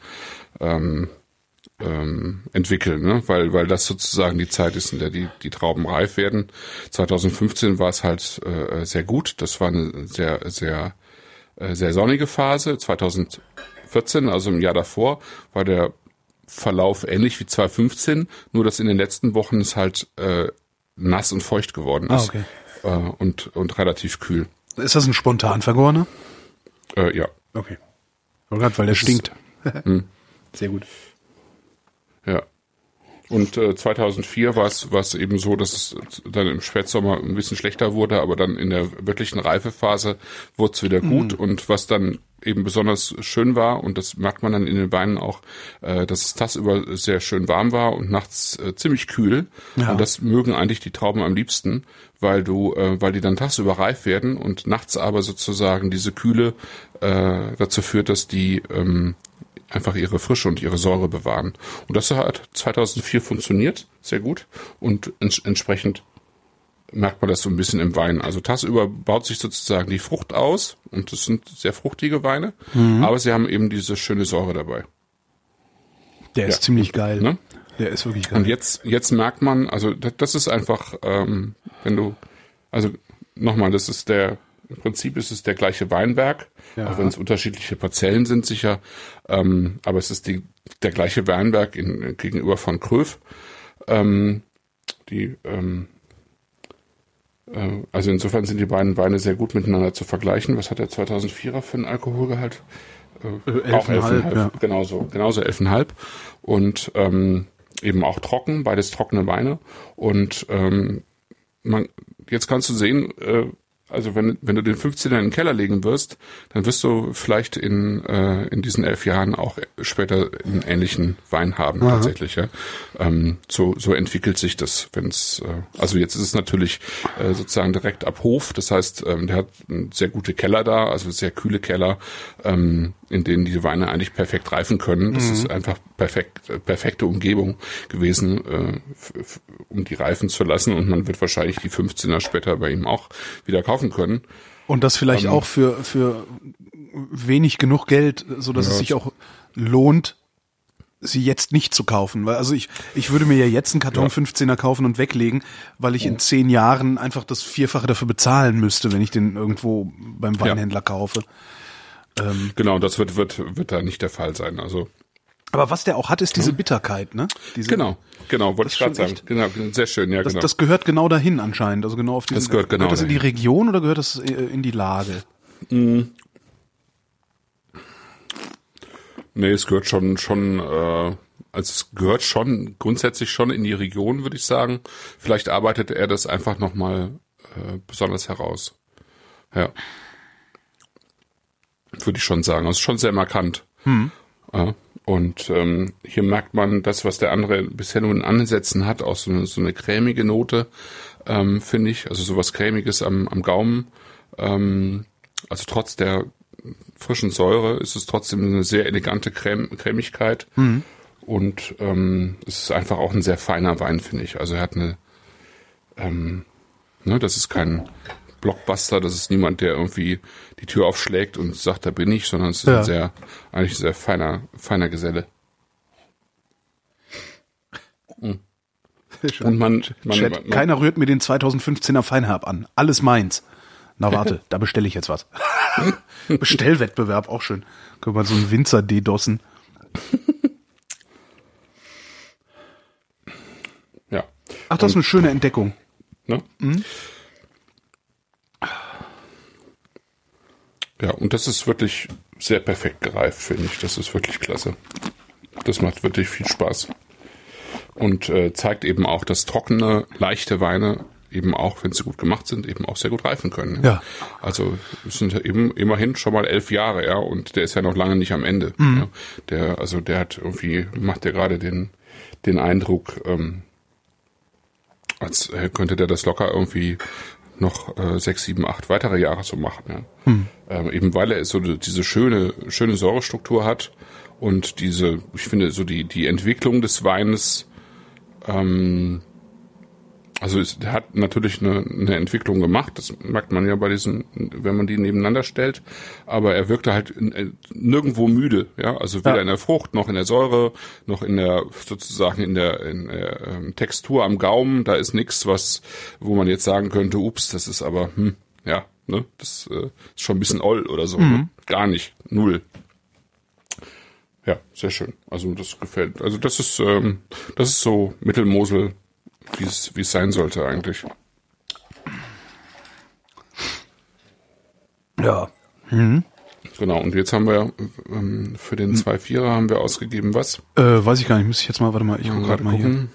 Speaker 3: ähm, ähm, entwickeln, ne? weil, weil das sozusagen die Zeit ist, in der die, die Trauben reif werden. 2015 war es halt äh, sehr gut. Das war eine sehr, sehr, äh, sehr sonnige Phase. 2014, also im Jahr davor, war der Verlauf ähnlich wie 2015, nur dass in den letzten Wochen es halt äh, nass und feucht geworden
Speaker 2: Ah,
Speaker 3: ist
Speaker 2: okay.
Speaker 3: äh, und, und relativ kühl.
Speaker 2: Ist das ein spontan vergorener?
Speaker 3: Äh, ja,
Speaker 2: Okay. Gerade weil der stinkt.
Speaker 3: Hm.
Speaker 2: Sehr gut.
Speaker 3: Ja. Und äh, 2004 war es war es eben so, dass es dann im Spätsommer ein bisschen schlechter wurde, aber dann in der wirklichen Reifephase wurde es wieder gut. Und was dann eben besonders schön war, und das merkt man dann in den Beinen auch, äh, dass es tagsüber sehr schön warm war und nachts äh, ziemlich kühl.
Speaker 2: Ja.
Speaker 3: Und das mögen eigentlich die Trauben am liebsten, weil du, äh, weil die dann tagsüber reif werden und nachts aber sozusagen diese Kühle äh, dazu führt, dass die ähm, einfach ihre Frische und ihre Säure bewahren. Und das hat 2004 funktioniert, sehr gut. Und ents entsprechend merkt man das so ein bisschen im Wein. Also tagsüber baut sich sozusagen die Frucht aus und das sind sehr fruchtige Weine, aber sie haben eben diese schöne Säure dabei.
Speaker 2: Der ist ziemlich geil.
Speaker 3: Ne?
Speaker 2: Der ist wirklich geil.
Speaker 3: Und jetzt, jetzt merkt man, also das, ist einfach, ähm, wenn du, also nochmal, das ist der, im Prinzip ist es der gleiche Weinberg,
Speaker 2: Ja.
Speaker 3: auch wenn es unterschiedliche Parzellen sind sicher, ähm, aber es ist die, der gleiche Weinberg in, gegenüber von Kröv. Ähm, die, ähm, äh, also insofern sind die beiden Weine sehr gut miteinander zu vergleichen. Was hat der 2004er für einen Alkoholgehalt?
Speaker 2: Äh,
Speaker 3: auch
Speaker 2: 11,5, ja.
Speaker 3: genauso, genauso 11,5 und ähm, eben auch trocken, beides trockene Weine und ähm, man, jetzt kannst du sehen, äh, also wenn, wenn du den 15er in den Keller legen wirst, dann wirst du vielleicht in, äh, in diesen elf Jahren auch später einen ähnlichen Wein haben tatsächlich. Ja. Ähm, so, so entwickelt sich das, wenn es, äh, also jetzt ist es natürlich äh, sozusagen direkt ab Hof, das heißt, ähm, der hat einen sehr gute Keller da, also sehr kühle Keller, ähm, in denen die Weine eigentlich perfekt reifen können. Das ist einfach perfekt, äh, perfekte Umgebung gewesen, äh, um die reifen zu lassen und man wird wahrscheinlich die 15er später bei ihm auch wieder kaufen können.
Speaker 2: Und das vielleicht
Speaker 3: Ähm,
Speaker 2: auch für, für wenig genug Geld, so dass es
Speaker 3: Ja.
Speaker 2: sich auch lohnt, sie jetzt nicht zu kaufen. Weil, also ich, ich würde mir ja jetzt einen Karton
Speaker 3: Ja.
Speaker 2: 15er kaufen und weglegen, weil ich in zehn Jahren einfach das Vierfache dafür bezahlen müsste, wenn ich den irgendwo beim Weinhändler kaufe.
Speaker 3: Genau, das wird, wird, wird da nicht der Fall sein. Also
Speaker 2: Aber was der auch hat, ist diese Bitterkeit, ne? Diese,
Speaker 3: genau, genau, wollte ich gerade sagen.
Speaker 2: echt-
Speaker 3: Genau, sehr schön, ja,
Speaker 2: Das,
Speaker 3: genau.
Speaker 2: das gehört genau dahin anscheinend. Also genau auf diesen,
Speaker 3: Das gehört genau
Speaker 2: das in die. Region oder gehört das äh, in die Lage?
Speaker 3: Nee, es gehört schon, schon, äh, also es gehört schon grundsätzlich schon in die Region, würde ich sagen. Vielleicht arbeitet er das einfach nochmal äh, besonders heraus. Ja. Würde ich schon sagen. Also schon sehr markant. Ja. Und ähm, hier merkt man das, was der andere bisher nur in Ansätzen hat, auch so eine, so eine cremige Note, ähm, finde ich. Also sowas cremiges am, am Gaumen. Ähm, also trotz der frischen Säure ist es trotzdem eine sehr elegante Creme, Cremigkeit. Und ähm, es ist einfach auch ein sehr feiner Wein, finde ich. Also er hat eine, ähm, ne, das ist kein Blockbuster, das ist niemand, der irgendwie die Tür aufschlägt und sagt, da bin ich, sondern es ist
Speaker 2: Ja.
Speaker 3: ein sehr, eigentlich ein sehr feiner, feiner Geselle. Und man, man,
Speaker 2: Chat,
Speaker 3: man
Speaker 2: keiner rührt mir den 2015er Feinherb an. Alles meins. Na warte, da bestelle ich jetzt was. Bestellwettbewerb, auch schön. Können wir so einen Winzer dedossen.
Speaker 3: ja.
Speaker 2: Ach, das ist eine schöne Entdeckung.
Speaker 3: Ne? Ja, und das ist wirklich sehr perfekt gereift, finde ich. Das ist wirklich klasse. Das macht wirklich viel Spaß. Und äh, zeigt eben auch, dass trockene, leichte Weine eben auch, wenn sie gut gemacht sind, eben auch sehr gut reifen können.
Speaker 2: Ja.
Speaker 3: Also es sind ja eben immerhin schon mal elf Jahre, ja, und der ist ja noch lange nicht am Ende. Ja. Der, also der hat irgendwie, macht ja gerade den, den Eindruck, ähm, als äh, könnte der das locker irgendwie noch äh, sechs, sieben, acht weitere Jahre so machen. Ja. Ähm, eben weil er so diese schöne, schöne Säurestruktur hat und diese, ich finde, so die, die Entwicklung des Weines, ähm, also es, der hat natürlich eine, eine Entwicklung gemacht, das merkt man ja bei diesen, wenn man die nebeneinander stellt, aber er wirkte halt äh, nirgendwo müde, ja, also weder
Speaker 2: Ja.
Speaker 3: in der Frucht noch in der Säure noch in der sozusagen in der, in der ähm, Textur am Gaumen, da ist nichts, was, wo man jetzt sagen könnte, ups, das ist aber, hm, ja, ne, das äh, ist schon ein bisschen oll oder so, ne? gar nicht, null. Ja, sehr schön. Also das gefällt. Also das ist, ähm, das ist so Mittelmosel, wie es wie es sein sollte eigentlich.
Speaker 2: Ja.
Speaker 3: Genau. Und jetzt haben wir ähm, für den 2.4er haben wir ausgegeben was?
Speaker 2: Äh, weiß ich gar nicht, muss ich jetzt mal, warte mal, ich gucke
Speaker 3: gerade
Speaker 2: mal hier.
Speaker 3: gucken.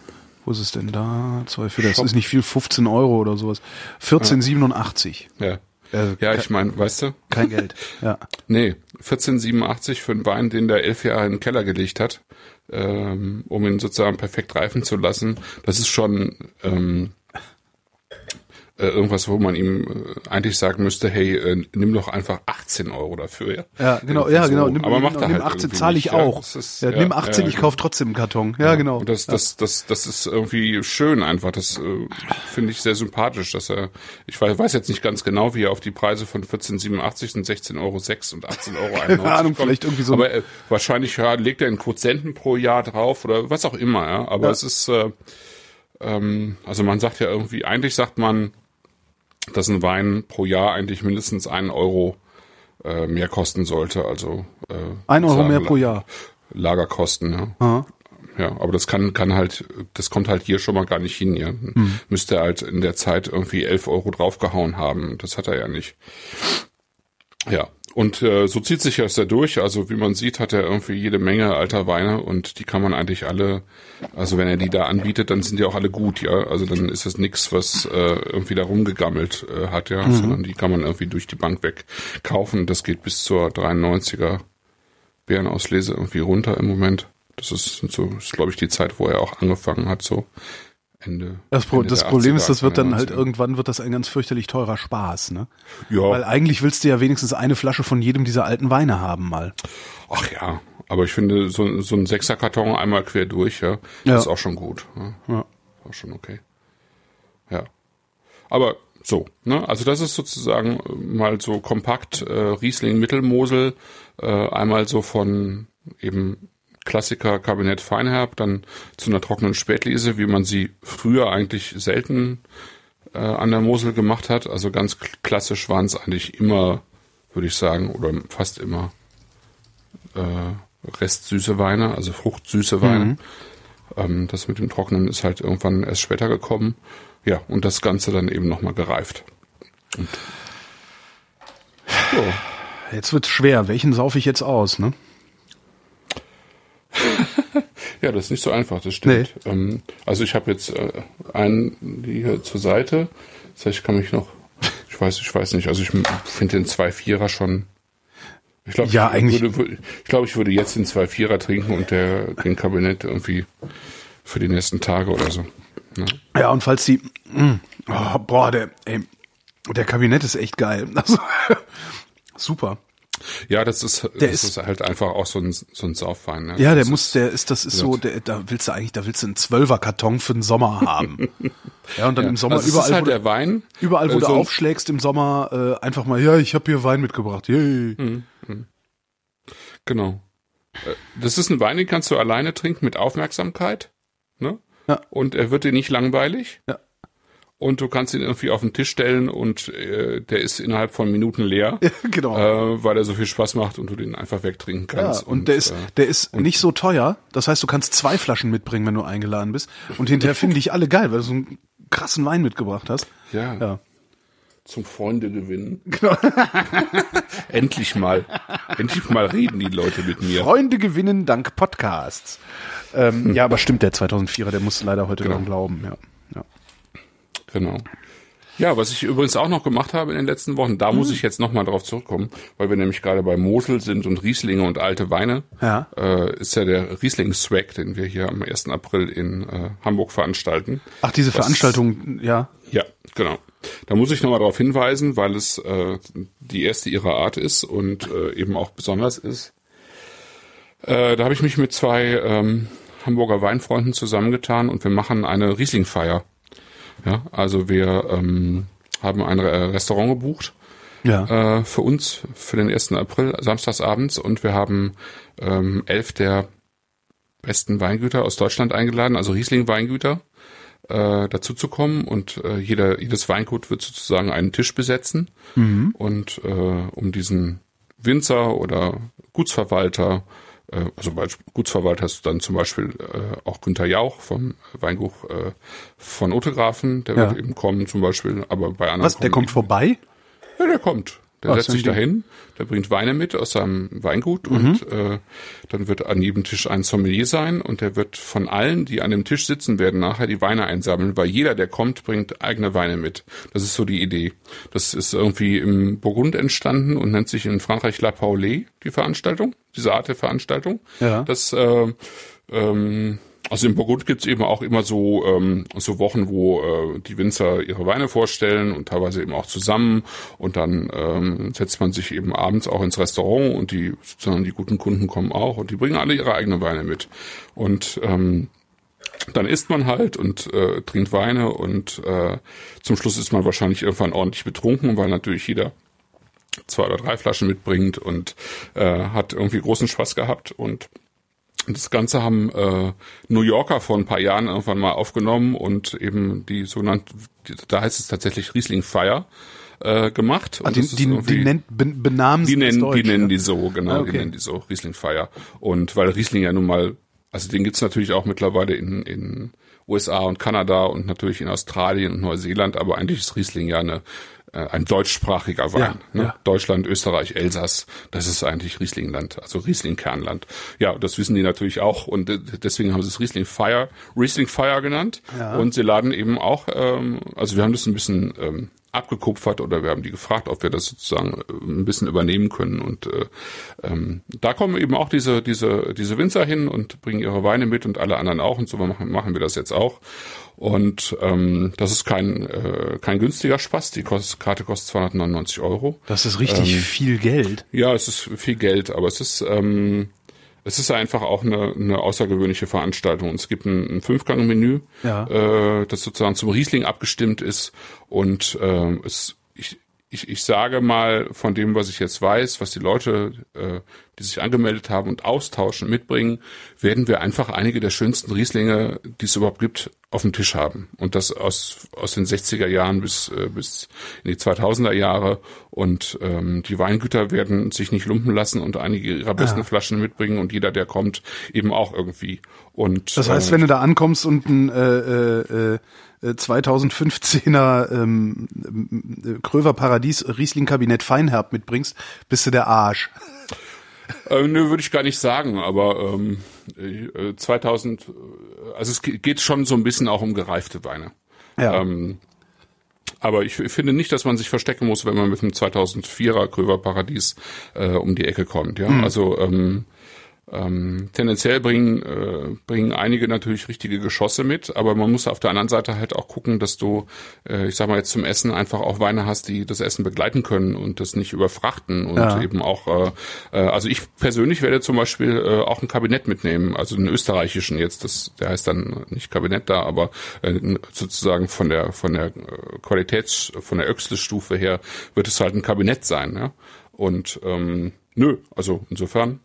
Speaker 2: Wo ist es denn da? Zwei für das
Speaker 3: Shop.
Speaker 2: ist nicht viel, 15 Euro oder sowas. 14,87.
Speaker 3: Ja.
Speaker 2: Also
Speaker 3: Ja, ich meine, weißt du?
Speaker 2: Kein Geld. Ja.
Speaker 3: Nee, 1487 für einen Wein, den der elf Jahre den Keller gelegt hat, ähm, um ihn sozusagen perfekt reifen zu lassen. Das ist schon, ähm, äh, irgendwas, wo man ihm äh, eigentlich sagen müsste, hey, äh, nimm doch einfach 18 Euro dafür. Ja,
Speaker 2: ja genau, ja, genau.
Speaker 3: Nimm, aber macht
Speaker 2: genau,
Speaker 3: er
Speaker 2: nimm
Speaker 3: halt
Speaker 2: 18
Speaker 3: irgendwie
Speaker 2: zahle ich
Speaker 3: nicht,
Speaker 2: auch.
Speaker 3: Ja, ist,
Speaker 2: ja, nimm 18, ich kauf trotzdem einen Karton. Ja, genau.
Speaker 3: Und das, das, das, das ist irgendwie schön einfach. Das äh, finde ich sehr sympathisch, dass er, ich weiß, weiß jetzt nicht ganz genau, wie er auf die Preise von 14,87 und 16,06 Euro und 18,91 Euro
Speaker 2: Keine Ahnung, vielleicht irgendwie so.
Speaker 3: Aber äh, wahrscheinlich ja, legt er einen Quotienten pro Jahr drauf oder was auch immer, ja. Aber
Speaker 2: Ja.
Speaker 3: es ist, äh, ähm, also man sagt ja irgendwie, eigentlich sagt man, dass ein Wein pro Jahr eigentlich mindestens einen Euro äh, mehr kosten sollte. Also äh,
Speaker 2: Ein Euro mehr pro Jahr.
Speaker 3: Lagerkosten, ja.
Speaker 2: Aha.
Speaker 3: Ja, aber das kann, kann halt, das kommt halt hier schon mal gar nicht hin, ja.
Speaker 2: Hm.
Speaker 3: Müsste halt in der Zeit irgendwie 11 Euro draufgehauen haben. Das hat er ja nicht. Ja. Und äh, so zieht sich das ja durch. Also wie man sieht, hat er irgendwie jede Menge alter Weine und die kann man eigentlich alle, also wenn er die da anbietet, dann sind die auch alle gut, ja. Also dann ist es nichts, was äh, irgendwie da rumgegammelt äh, hat, ja, sondern die kann man irgendwie durch die Bank weg kaufen. Das geht bis zur 93er Bärenauslese irgendwie runter im Moment. Das ist so, ist, glaube ich, die Zeit, wo er auch angefangen hat, so Ende.
Speaker 2: Das, Pro
Speaker 3: Ende
Speaker 2: das Problem
Speaker 3: 80er,
Speaker 2: ist, das wird dann
Speaker 3: 90er.
Speaker 2: halt irgendwann wird das ein ganz fürchterlich teurer Spaß, ne?
Speaker 3: Ja,
Speaker 2: Weil eigentlich willst du ja wenigstens eine Flasche von jedem dieser alten Weine haben mal.
Speaker 3: ach ja. Aber ich finde, so, so ein Sechserkarton einmal quer durch, ja,
Speaker 2: Ja.
Speaker 3: ist auch schon gut. Ja.
Speaker 2: Ja.
Speaker 3: Auch schon okay. Ja. Aber so, ne? Also das ist sozusagen äh, mal so kompakt äh, Riesling Mittelmosel, äh, einmal so von eben Klassiker Kabinett Feinherb, dann zu einer trockenen Spätlese, wie man sie früher eigentlich selten äh, an der Mosel gemacht hat. Also ganz klassisch waren es eigentlich immer, würde ich sagen, oder fast immer äh, restsüße Weine, also fruchtsüße Weine. Ähm, das mit dem Trocknen ist halt irgendwann erst später gekommen. Ja, und das Ganze dann eben nochmal gereift. Und so.
Speaker 2: Jetzt wird's schwer. Welchen saufe ich jetzt aus, ne?
Speaker 3: Ja, das ist nicht so einfach, das stimmt. Ähm, also ich habe jetzt äh, einen hier zur Seite. Das heißt, ich kann mich noch, ich weiß, ich weiß nicht, also ich finde den 2-4er schon. Ich glaube,
Speaker 2: Ja,
Speaker 3: ich,
Speaker 2: eigentlich-
Speaker 3: würde, ich glaube, ich würde jetzt den 2-4er trinken und der, den Kabinett irgendwie für die nächsten Tage oder so. Ja.
Speaker 2: Ja, und falls die, mh, oh, boah, der, ey, der Kabinett ist echt geil. Also, super.
Speaker 3: Ja, das ist,
Speaker 2: Der
Speaker 3: das
Speaker 2: ist-
Speaker 3: ist, halt einfach auch so ein, so ein Saufwein. Ne?
Speaker 2: Ja, der
Speaker 3: das
Speaker 2: muss,
Speaker 3: ist,
Speaker 2: der ist, das ist so, der, da willst du eigentlich, da willst du einen Zwölferkarton für den Sommer haben. Ja, und dann im Sommer
Speaker 3: also
Speaker 2: überall,
Speaker 3: ist halt
Speaker 2: wo,
Speaker 3: der
Speaker 2: du,
Speaker 3: Wein.
Speaker 2: überall, wo
Speaker 3: äh,
Speaker 2: du
Speaker 3: so ein-
Speaker 2: aufschlägst im Sommer, äh, einfach mal, ja, ich habe hier Wein mitgebracht. Yay.
Speaker 3: Mhm. Genau. Äh, Das ist ein Wein, den kannst du alleine trinken mit Aufmerksamkeit. Ne?
Speaker 2: Ja.
Speaker 3: Und er wird dir nicht langweilig.
Speaker 2: Ja.
Speaker 3: Und du kannst ihn irgendwie auf den Tisch stellen und äh, der ist innerhalb von Minuten leer,
Speaker 2: genau.
Speaker 3: äh, weil er so viel Spaß macht und du den einfach wegtrinken
Speaker 2: Ja,
Speaker 3: kannst.
Speaker 2: und, der ist,
Speaker 3: äh,
Speaker 2: der ist nicht so teuer. Das heißt, du kannst zwei Flaschen mitbringen, wenn du eingeladen bist. Und hinterher finde ich alle geil, weil du so einen krassen Wein mitgebracht hast.
Speaker 3: ja,
Speaker 2: Ja.
Speaker 3: zum Freunde gewinnen.
Speaker 2: Genau.
Speaker 3: endlich mal, endlich mal reden die Leute mit mir.
Speaker 2: Freunde gewinnen dank Podcasts. Ähm, ja, aber stimmt, der 2004er, der muss leider heute
Speaker 3: Genau.
Speaker 2: dran glauben. Ja. Ja.
Speaker 3: Genau. Ja, was ich übrigens auch noch gemacht habe in den letzten Wochen, da
Speaker 2: Mhm.
Speaker 3: muss ich jetzt nochmal drauf zurückkommen, weil wir nämlich gerade bei Mosel sind und Rieslinge und alte Weine,
Speaker 2: Ja.
Speaker 3: äh, ist ja der Riesling-Swag, den wir hier am 1. April in äh, Hamburg veranstalten.
Speaker 2: Ach, diese
Speaker 3: Das-
Speaker 2: Veranstaltung, ja.
Speaker 3: Ja, genau. Da muss ich nochmal darauf hinweisen, weil es äh, die erste ihrer Art ist und äh, eben auch besonders ist. Äh, da habe ich mich mit zwei ähm, Hamburger Weinfreunden zusammengetan und wir machen eine Riesling-Feier. Ja, also wir ähm, haben ein Re- Restaurant gebucht
Speaker 2: Ja.
Speaker 3: äh, für uns für den 1. April, samstagsabends, und wir haben ähm, elf der besten Weingüter aus Deutschland eingeladen, also Riesling-Weingüter, äh, dazu zu kommen und äh, jeder, jedes Weingut wird sozusagen einen Tisch besetzen und äh, um diesen Winzer oder Gutsverwalter, äh, also bei Gutsverwalter hast du dann zum Beispiel äh, auch Günther Jauch vom Weingut äh, von Otegrafen, der
Speaker 2: Ja.
Speaker 3: wird eben kommen zum Beispiel, aber bei anderen
Speaker 2: Was, der kommt vorbei?
Speaker 3: ja, der kommt. Der
Speaker 2: Ach,
Speaker 3: setzt sich dahin, der bringt Weine mit aus seinem Weingut
Speaker 2: Mhm.
Speaker 3: und äh, dann wird an jedem Tisch ein Sommelier sein und der wird von allen, die an dem Tisch sitzen werden, nachher die Weine einsammeln, weil jeder, der kommt, bringt eigene Weine mit. Das ist so die Idee. Das ist irgendwie im Burgund entstanden und nennt sich in Frankreich La Paulée, die Veranstaltung, diese Art der Veranstaltung.
Speaker 2: Ja.
Speaker 3: Das äh, ähm, Also im Burgund gibt's eben auch immer so, ähm, so Wochen, wo äh, die Winzer ihre Weine vorstellen und teilweise eben auch zusammen und dann ähm, setzt man sich eben abends auch ins Restaurant und die sozusagen die guten Kunden kommen auch und die bringen alle ihre eigenen Weine mit. Und ähm, dann isst man halt und äh, trinkt Weine und äh, zum Schluss ist man wahrscheinlich irgendwann ordentlich betrunken, weil natürlich jeder zwei oder drei Flaschen mitbringt und äh, hat irgendwie großen Spaß gehabt und das Ganze haben äh, New Yorker vor ein paar Jahren irgendwann mal aufgenommen und eben die sogenannte, da heißt es tatsächlich Riesling Fire äh, gemacht.
Speaker 2: Ah, die, die, die nennt, benamen
Speaker 3: die nennen, Deutsch, die nennen die so, genau, okay. die nennen die so, Riesling Fire. Und weil Riesling ja nun mal, also den gibt's natürlich auch mittlerweile in, in USA und Kanada und natürlich in Australien und Neuseeland, aber eigentlich ist Riesling ja eine ein deutschsprachiger Wein. Ja, ne? ja. Deutschland, Österreich, Elsass, das ist eigentlich Rieslingland, also Riesling-Kernland. Ja, das wissen die natürlich auch und äh, deswegen haben sie es Riesling Fire, Riesling Fire genannt. Ja. Und sie laden eben auch, ähm, also wir haben das ein bisschen ähm, abgekupfert oder wir haben die gefragt, ob wir das sozusagen äh, ein bisschen übernehmen können. Und äh, ähm, da kommen eben auch diese, diese, diese Winzer hin und bringen ihre Weine mit und alle anderen auch. Und so machen, machen wir das jetzt auch. Und ähm, das ist kein, äh, kein günstiger Spaß. Die Kost, Karte kostet 299 Euro.
Speaker 2: Das ist richtig ähm, viel Geld.
Speaker 3: Ja, es ist viel Geld, aber es ist, ähm, es ist einfach auch eine, eine außergewöhnliche Veranstaltung. Es gibt ein, ein Fünfgang-Menü, ja. äh, das sozusagen zum Riesling abgestimmt ist. Und äh, es, ich, ich, ich sage mal von dem, was ich jetzt weiß, was die Leute, äh, die sich angemeldet haben und austauschen, mitbringen, werden wir einfach einige der schönsten Rieslinge, die es überhaupt gibt, auf dem Tisch haben. Und das aus, aus den 60er Jahren bis, äh, bis in die 2000er Jahre. Und ähm, die Weingüter werden sich nicht lumpen lassen und einige ihrer besten ja. Flaschen mitbringen und jeder, der kommt, eben auch irgendwie. Und
Speaker 2: Das heißt, äh, wenn du da ankommst und ein äh, äh, 2015er ähm, äh, Kröver Paradies Riesling Kabinett Feinherb mitbringst, bist du der Arsch.
Speaker 3: Äh, nö, würde ich gar nicht sagen, aber ähm, äh, 2000, äh, also es geht schon so ein bisschen auch um gereifte Weine. Ja. Ähm, aber ich finde nicht, dass man sich verstecken muss, wenn man mit einem 2004er Kröver Paradies äh, um die Ecke kommt. Ja, mhm. also ähm, ähm, tendenziell bringen, äh, bringen einige natürlich richtige Geschosse mit, aber man muss auf der anderen Seite halt auch gucken, dass du, äh, ich sag mal jetzt zum Essen einfach auch Weine hast, die das Essen begleiten können und das nicht überfrachten und ja. eben auch, äh, äh, also ich persönlich werde zum Beispiel äh, auch ein Kabinett mitnehmen, also einen österreichischen jetzt, das, der heißt dann nicht Kabinett da, aber äh, sozusagen von der von der äh, Qualitäts, von der Öxle-Stufe her wird es halt ein Kabinett sein, ja. Und ähm, nö, also insofern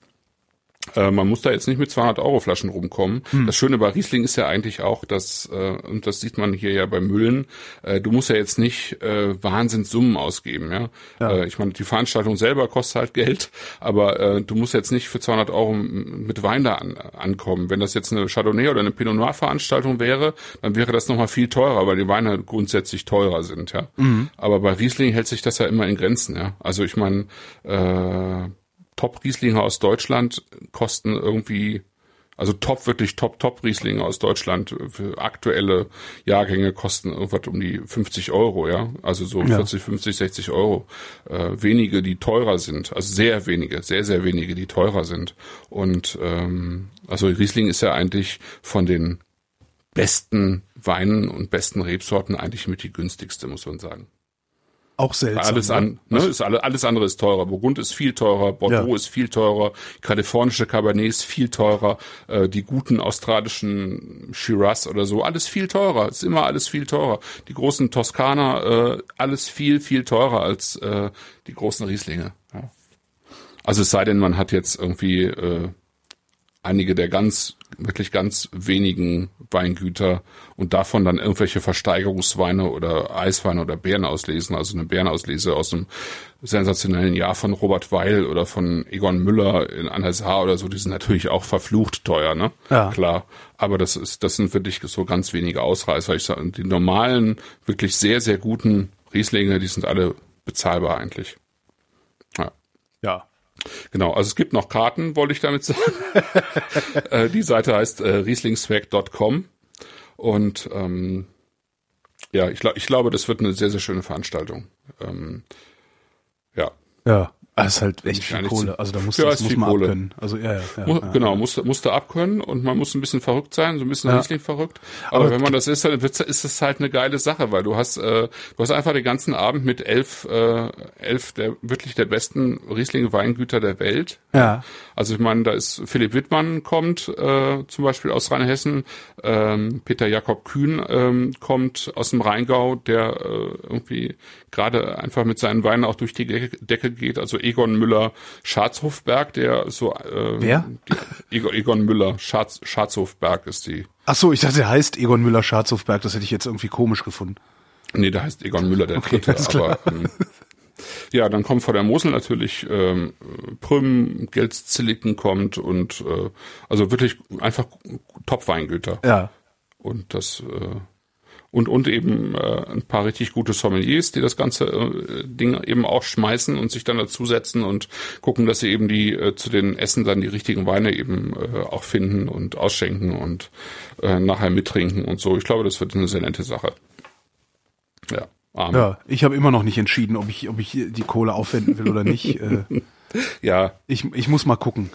Speaker 3: äh, man muss da jetzt nicht mit 200 Euro Flaschen rumkommen. Hm. Das Schöne bei Riesling ist ja eigentlich auch, dass, äh, und das sieht man hier ja bei Müllen, äh, du musst ja jetzt nicht äh, Wahnsinnssummen ausgeben. Ja? ja. Äh, ich meine, die Veranstaltung selber kostet halt Geld, aber äh, du musst jetzt nicht für 200 Euro mit Wein da an, ankommen. Wenn das jetzt eine Chardonnay oder eine Pinot Noir Veranstaltung wäre, dann wäre das nochmal viel teurer, weil die Weine grundsätzlich teurer sind. Ja. Mhm. Aber bei Riesling hält sich das ja immer in Grenzen. Ja. Also ich meine, Top-Rieslinge aus Deutschland kosten irgendwie, also top, wirklich top, top Rieslinge aus Deutschland für aktuelle Jahrgänge kosten irgendwas um die 50 Euro, ja. Also so ja. 40, 50, 60 Euro. Äh, wenige, die teurer sind. Also sehr wenige, sehr, sehr wenige, die teurer sind. Und ähm, also Riesling ist ja eigentlich von den besten Weinen und besten Rebsorten eigentlich mit die günstigste, muss man sagen.
Speaker 2: Auch seltsam.
Speaker 3: Alles, an, ne? ist alle, alles andere ist teurer. Burgund ist viel teurer, Bordeaux ja. ist viel teurer, kalifornische Cabernet ist viel teurer, äh, die guten australischen Shiraz oder so, alles viel teurer. Ist immer alles viel teurer. Die großen Toskana, äh, alles viel, viel teurer als äh, die großen Rieslinge. Ja. Also es sei denn, man hat jetzt irgendwie äh, einige der ganz, wirklich ganz wenigen Weingüter und davon dann irgendwelche Versteigerungsweine oder Eisweine oder Beeren auslesen, also eine Beerenauslese aus einem sensationellen Jahr von Robert Weil oder von Egon Müller in Anhelshaar oder so, die sind natürlich auch verflucht teuer, ne? Ja. Klar. Aber das ist, das sind wirklich so ganz wenige Ausreißer. Ich sage, die normalen, wirklich sehr, sehr guten Rieslinge, die sind alle bezahlbar eigentlich.
Speaker 2: Ja. Ja,
Speaker 3: Genau, also es gibt noch Karten, wollte ich damit sagen. äh, die Seite heißt äh, rieslingswag.com und ähm, ja, ich, ich glaube, das wird eine sehr, sehr schöne Veranstaltung. Ähm, ja.
Speaker 2: Ja, Das ist halt echt viel Kohle. Also da muss,
Speaker 3: Ja,
Speaker 2: das muss
Speaker 3: viel
Speaker 2: man
Speaker 3: Kohle.
Speaker 2: abkönnen. Also ja, ja, ja,
Speaker 3: Mu-
Speaker 2: ja.
Speaker 3: Genau, musste, musste abkönnen und man muss ein bisschen verrückt sein, so ein bisschen
Speaker 2: Ja.
Speaker 3: Riesling verrückt. Aber,
Speaker 2: Aber
Speaker 3: wenn man das ist, dann ist es halt eine geile Sache, weil du hast, äh, du hast einfach den ganzen Abend mit elf, äh, elf der wirklich der besten Riesling-Weingüter der Welt.
Speaker 2: Ja.
Speaker 3: Also ich meine, da ist Philipp Wittmann kommt äh, zum Beispiel aus Rheinhessen, ähm, Peter Jakob Kühn ähm, kommt aus dem Rheingau, der äh, irgendwie gerade einfach mit seinen Weinen auch durch die Decke, Decke geht. Also Egon Müller Schatzhofberg, der so äh,
Speaker 2: Wer?
Speaker 3: Die, Egon, Egon Müller Schatz, Schatzhofberg ist die.
Speaker 2: Ach so, ich dachte, er heißt Egon Müller-Scharzhofberg. Das hätte ich jetzt irgendwie komisch gefunden.
Speaker 3: Nee, da heißt Egon Müller der
Speaker 2: Okay,
Speaker 3: Dritte. Aber ähm, ja, dann kommt von der Mosel natürlich ähm, Prüm, Gelszilliken kommt und äh, also wirklich einfach Top-Weingüter.
Speaker 2: Ja.
Speaker 3: Und das äh, und und eben äh, ein paar richtig gute Sommeliers, die das ganze äh, Ding eben auch schmeißen und sich dann dazusetzen und gucken, dass sie eben die äh, zu den Essen dann die richtigen Weine eben äh, auch finden und ausschenken und äh, nachher mittrinken und so. Ich glaube, das wird eine sehr nette Sache. Ja. Arm.
Speaker 2: Ja, ich habe immer noch nicht entschieden, ob ich, ob ich die Kohle aufwenden will oder nicht.
Speaker 3: Ja,
Speaker 2: ich, ich muss mal gucken.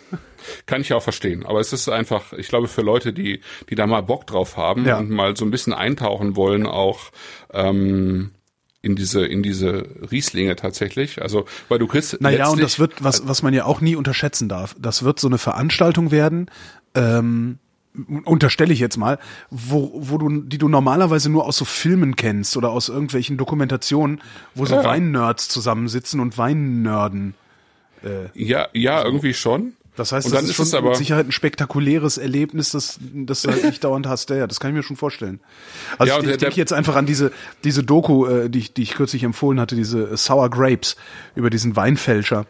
Speaker 3: Kann ich auch verstehen. Aber es ist einfach, ich glaube, für Leute, die, die da mal Bock drauf haben
Speaker 2: Ja.
Speaker 3: und mal so ein bisschen eintauchen wollen, auch ähm, in diese, in diese Rieslinge tatsächlich. Also, weil du kriegst.
Speaker 2: Naja, und das wird, was, was man ja auch nie unterschätzen darf, das wird so eine Veranstaltung werden, ähm, unterstelle ich jetzt mal, wo, wo du, die du normalerweise nur aus so Filmen kennst oder aus irgendwelchen Dokumentationen, wo so
Speaker 3: Ja.
Speaker 2: Weinnerds zusammensitzen und Weinnörden.
Speaker 3: Ja, ja, irgendwie schon.
Speaker 2: Das heißt,
Speaker 3: und
Speaker 2: das
Speaker 3: dann
Speaker 2: ist schon
Speaker 3: es aber,
Speaker 2: mit Sicherheit ein spektakuläres Erlebnis, das, das du halt nicht dauernd hast. Ja, ja, das kann ich mir schon vorstellen. Also
Speaker 3: Ja,
Speaker 2: ich, ich denke jetzt einfach an diese, diese Doku, äh, die, ich, die ich kürzlich empfohlen hatte, diese äh, Sour Grapes über diesen Weinfälscher.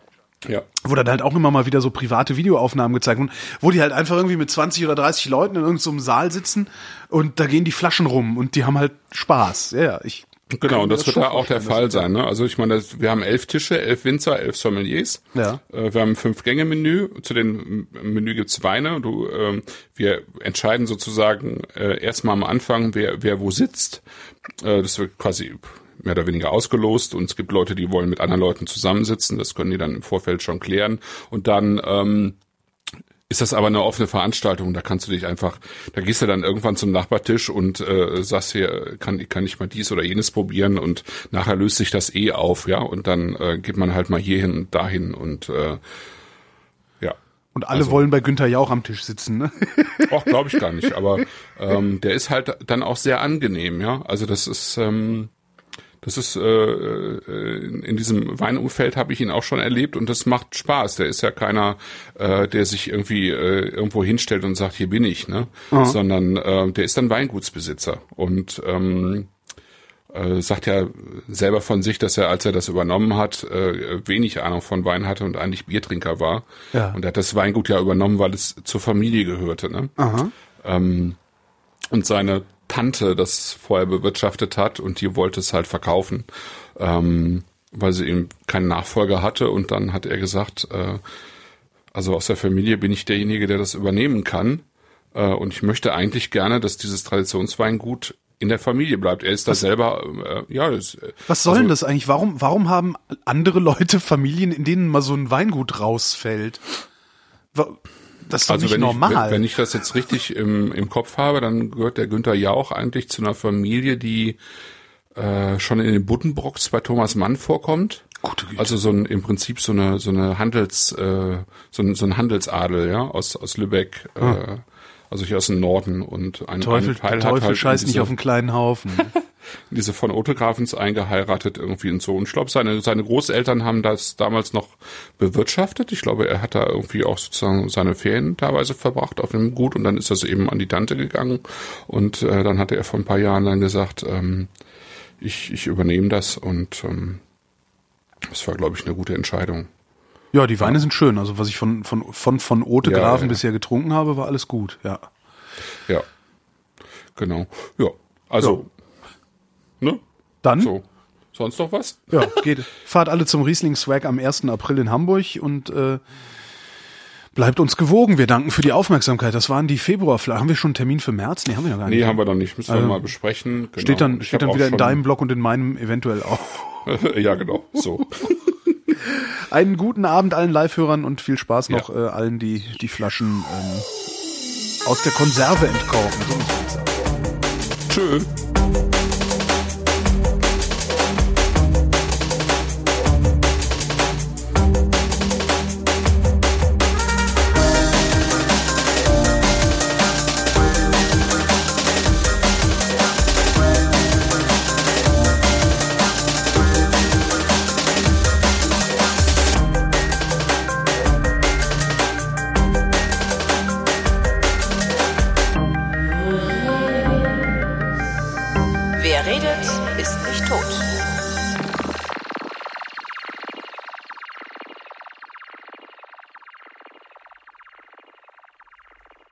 Speaker 3: ja.
Speaker 2: wo dann halt auch immer mal wieder so private Videoaufnahmen gezeigt wurden, wo die halt einfach irgendwie mit 20 oder 30 Leuten in irgendeinem Saal sitzen und da gehen die Flaschen rum und die haben halt Spaß. Ja, ja, ich
Speaker 3: Genau, und
Speaker 2: mir
Speaker 3: das wird da auch der Fall sein. Ne? Also ich meine, das- wir haben elf Tische, elf Winzer, elf Sommeliers.
Speaker 2: Ja.
Speaker 3: Äh, wir haben ein Fünf-Gänge-Menü. Zu dem Menü gibt's Weine. Du, ähm, wir entscheiden sozusagen äh, erstmal am Anfang, wer, wer wo sitzt. Äh, das wird quasi mehr oder weniger ausgelost und es gibt Leute, die wollen mit anderen Leuten zusammensitzen. Das können die dann im Vorfeld schon klären. Und dann ähm, ist das aber eine offene Veranstaltung. Da kannst du dich einfach, da gehst du dann irgendwann zum Nachbartisch und äh, sagst hier, kann, kann ich mal dies oder jenes probieren und nachher löst sich das eh auf, ja. Und dann äh, geht man halt mal hierhin und dahin und äh, ja.
Speaker 2: Und alle
Speaker 3: Also-
Speaker 2: wollen bei Günther Jauch am Tisch sitzen, ne?
Speaker 3: Auch glaube ich gar nicht, aber ähm, der ist halt dann auch sehr angenehm, ja. Also das ist, ähm, das ist äh, äh, in diesem Weinumfeld habe ich ihn auch schon erlebt und das macht Spaß. Der ist ja keiner, äh, der sich irgendwie äh, irgendwo hinstellt und sagt, hier bin ich, ne? Sondern äh, der ist dann Weingutsbesitzer und ähm, äh, sagt ja selber von sich, dass er, als er das übernommen hat, äh, wenig Ahnung von Wein hatte und eigentlich Biertrinker war.
Speaker 2: Ja.
Speaker 3: Und er hat das Weingut ja übernommen, weil es zur Familie gehörte. Ne? Ähm, und seine Tante das vorher bewirtschaftet hat und die wollte es halt verkaufen, ähm, weil sie eben keinen Nachfolger hatte. Und dann hat er gesagt, äh, also aus der Familie bin ich derjenige, der das übernehmen kann. Äh, und ich möchte eigentlich gerne, dass dieses Traditionsweingut in der Familie bleibt. Er ist da selber, äh, ja, das, äh,
Speaker 2: Was soll denn
Speaker 3: also,
Speaker 2: das eigentlich? Warum, warum haben andere Leute Familien, in denen mal so ein Weingut rausfällt? Das ist
Speaker 3: Also
Speaker 2: nicht
Speaker 3: wenn
Speaker 2: normal.
Speaker 3: ich, wenn, ich das jetzt richtig im, im Kopf habe, dann gehört der Günther Jauch eigentlich zu einer Familie, die äh, schon in den Buddenbrocks bei Thomas Mann vorkommt.
Speaker 2: Gute Güte.
Speaker 3: Also so ein im Prinzip so eine so eine Handels äh, so ein, so ein Handelsadel, ja, aus aus Lübeck, äh, also hier aus dem Norden und ein.
Speaker 2: Teufel,
Speaker 3: Teil
Speaker 2: Teufel
Speaker 3: hat halt
Speaker 2: scheißt
Speaker 3: in
Speaker 2: nicht
Speaker 3: diese,
Speaker 2: auf einen kleinen Haufen.
Speaker 3: diese von Otto Grafens eingeheiratet irgendwie und so. Und ich glaube, seine seine Großeltern haben das damals noch bewirtschaftet. Ich glaube, er hat da irgendwie auch sozusagen seine Ferien teilweise verbracht auf dem Gut und dann ist das eben an die Tante gegangen und äh, dann hatte er vor ein paar Jahren dann gesagt, ähm, ich ich übernehme das und ähm, das war, glaube ich, eine gute Entscheidung.
Speaker 2: Ja, die Weine sind schön. Also was ich von von von von Ote
Speaker 3: Ja,
Speaker 2: Grafen
Speaker 3: ja.
Speaker 2: bisher getrunken habe, war alles gut. Ja.
Speaker 3: Ja, genau. Ja, also, ne?
Speaker 2: Dann
Speaker 3: So. Sonst noch was?
Speaker 2: ja, geht. Fahrt alle zum Riesling Swag am 1. April in Hamburg und äh, bleibt uns gewogen. Wir danken für die Aufmerksamkeit. Das waren die Februarflaschen. Haben wir schon einen Termin für März? Nee, haben wir noch gar nicht.
Speaker 3: Nee, haben wir noch nicht. Müssen wir
Speaker 2: Also,
Speaker 3: mal besprechen. Genau.
Speaker 2: steht dann
Speaker 3: Ich
Speaker 2: steht dann wieder in deinem Blog und in meinem eventuell auch.
Speaker 3: ja, genau. So.
Speaker 2: Einen guten Abend allen Live-Hörern und viel Spaß noch
Speaker 1: Ja.
Speaker 2: äh, allen, die die Flaschen ähm, aus der Konserve entkorken. So.
Speaker 1: Tschö.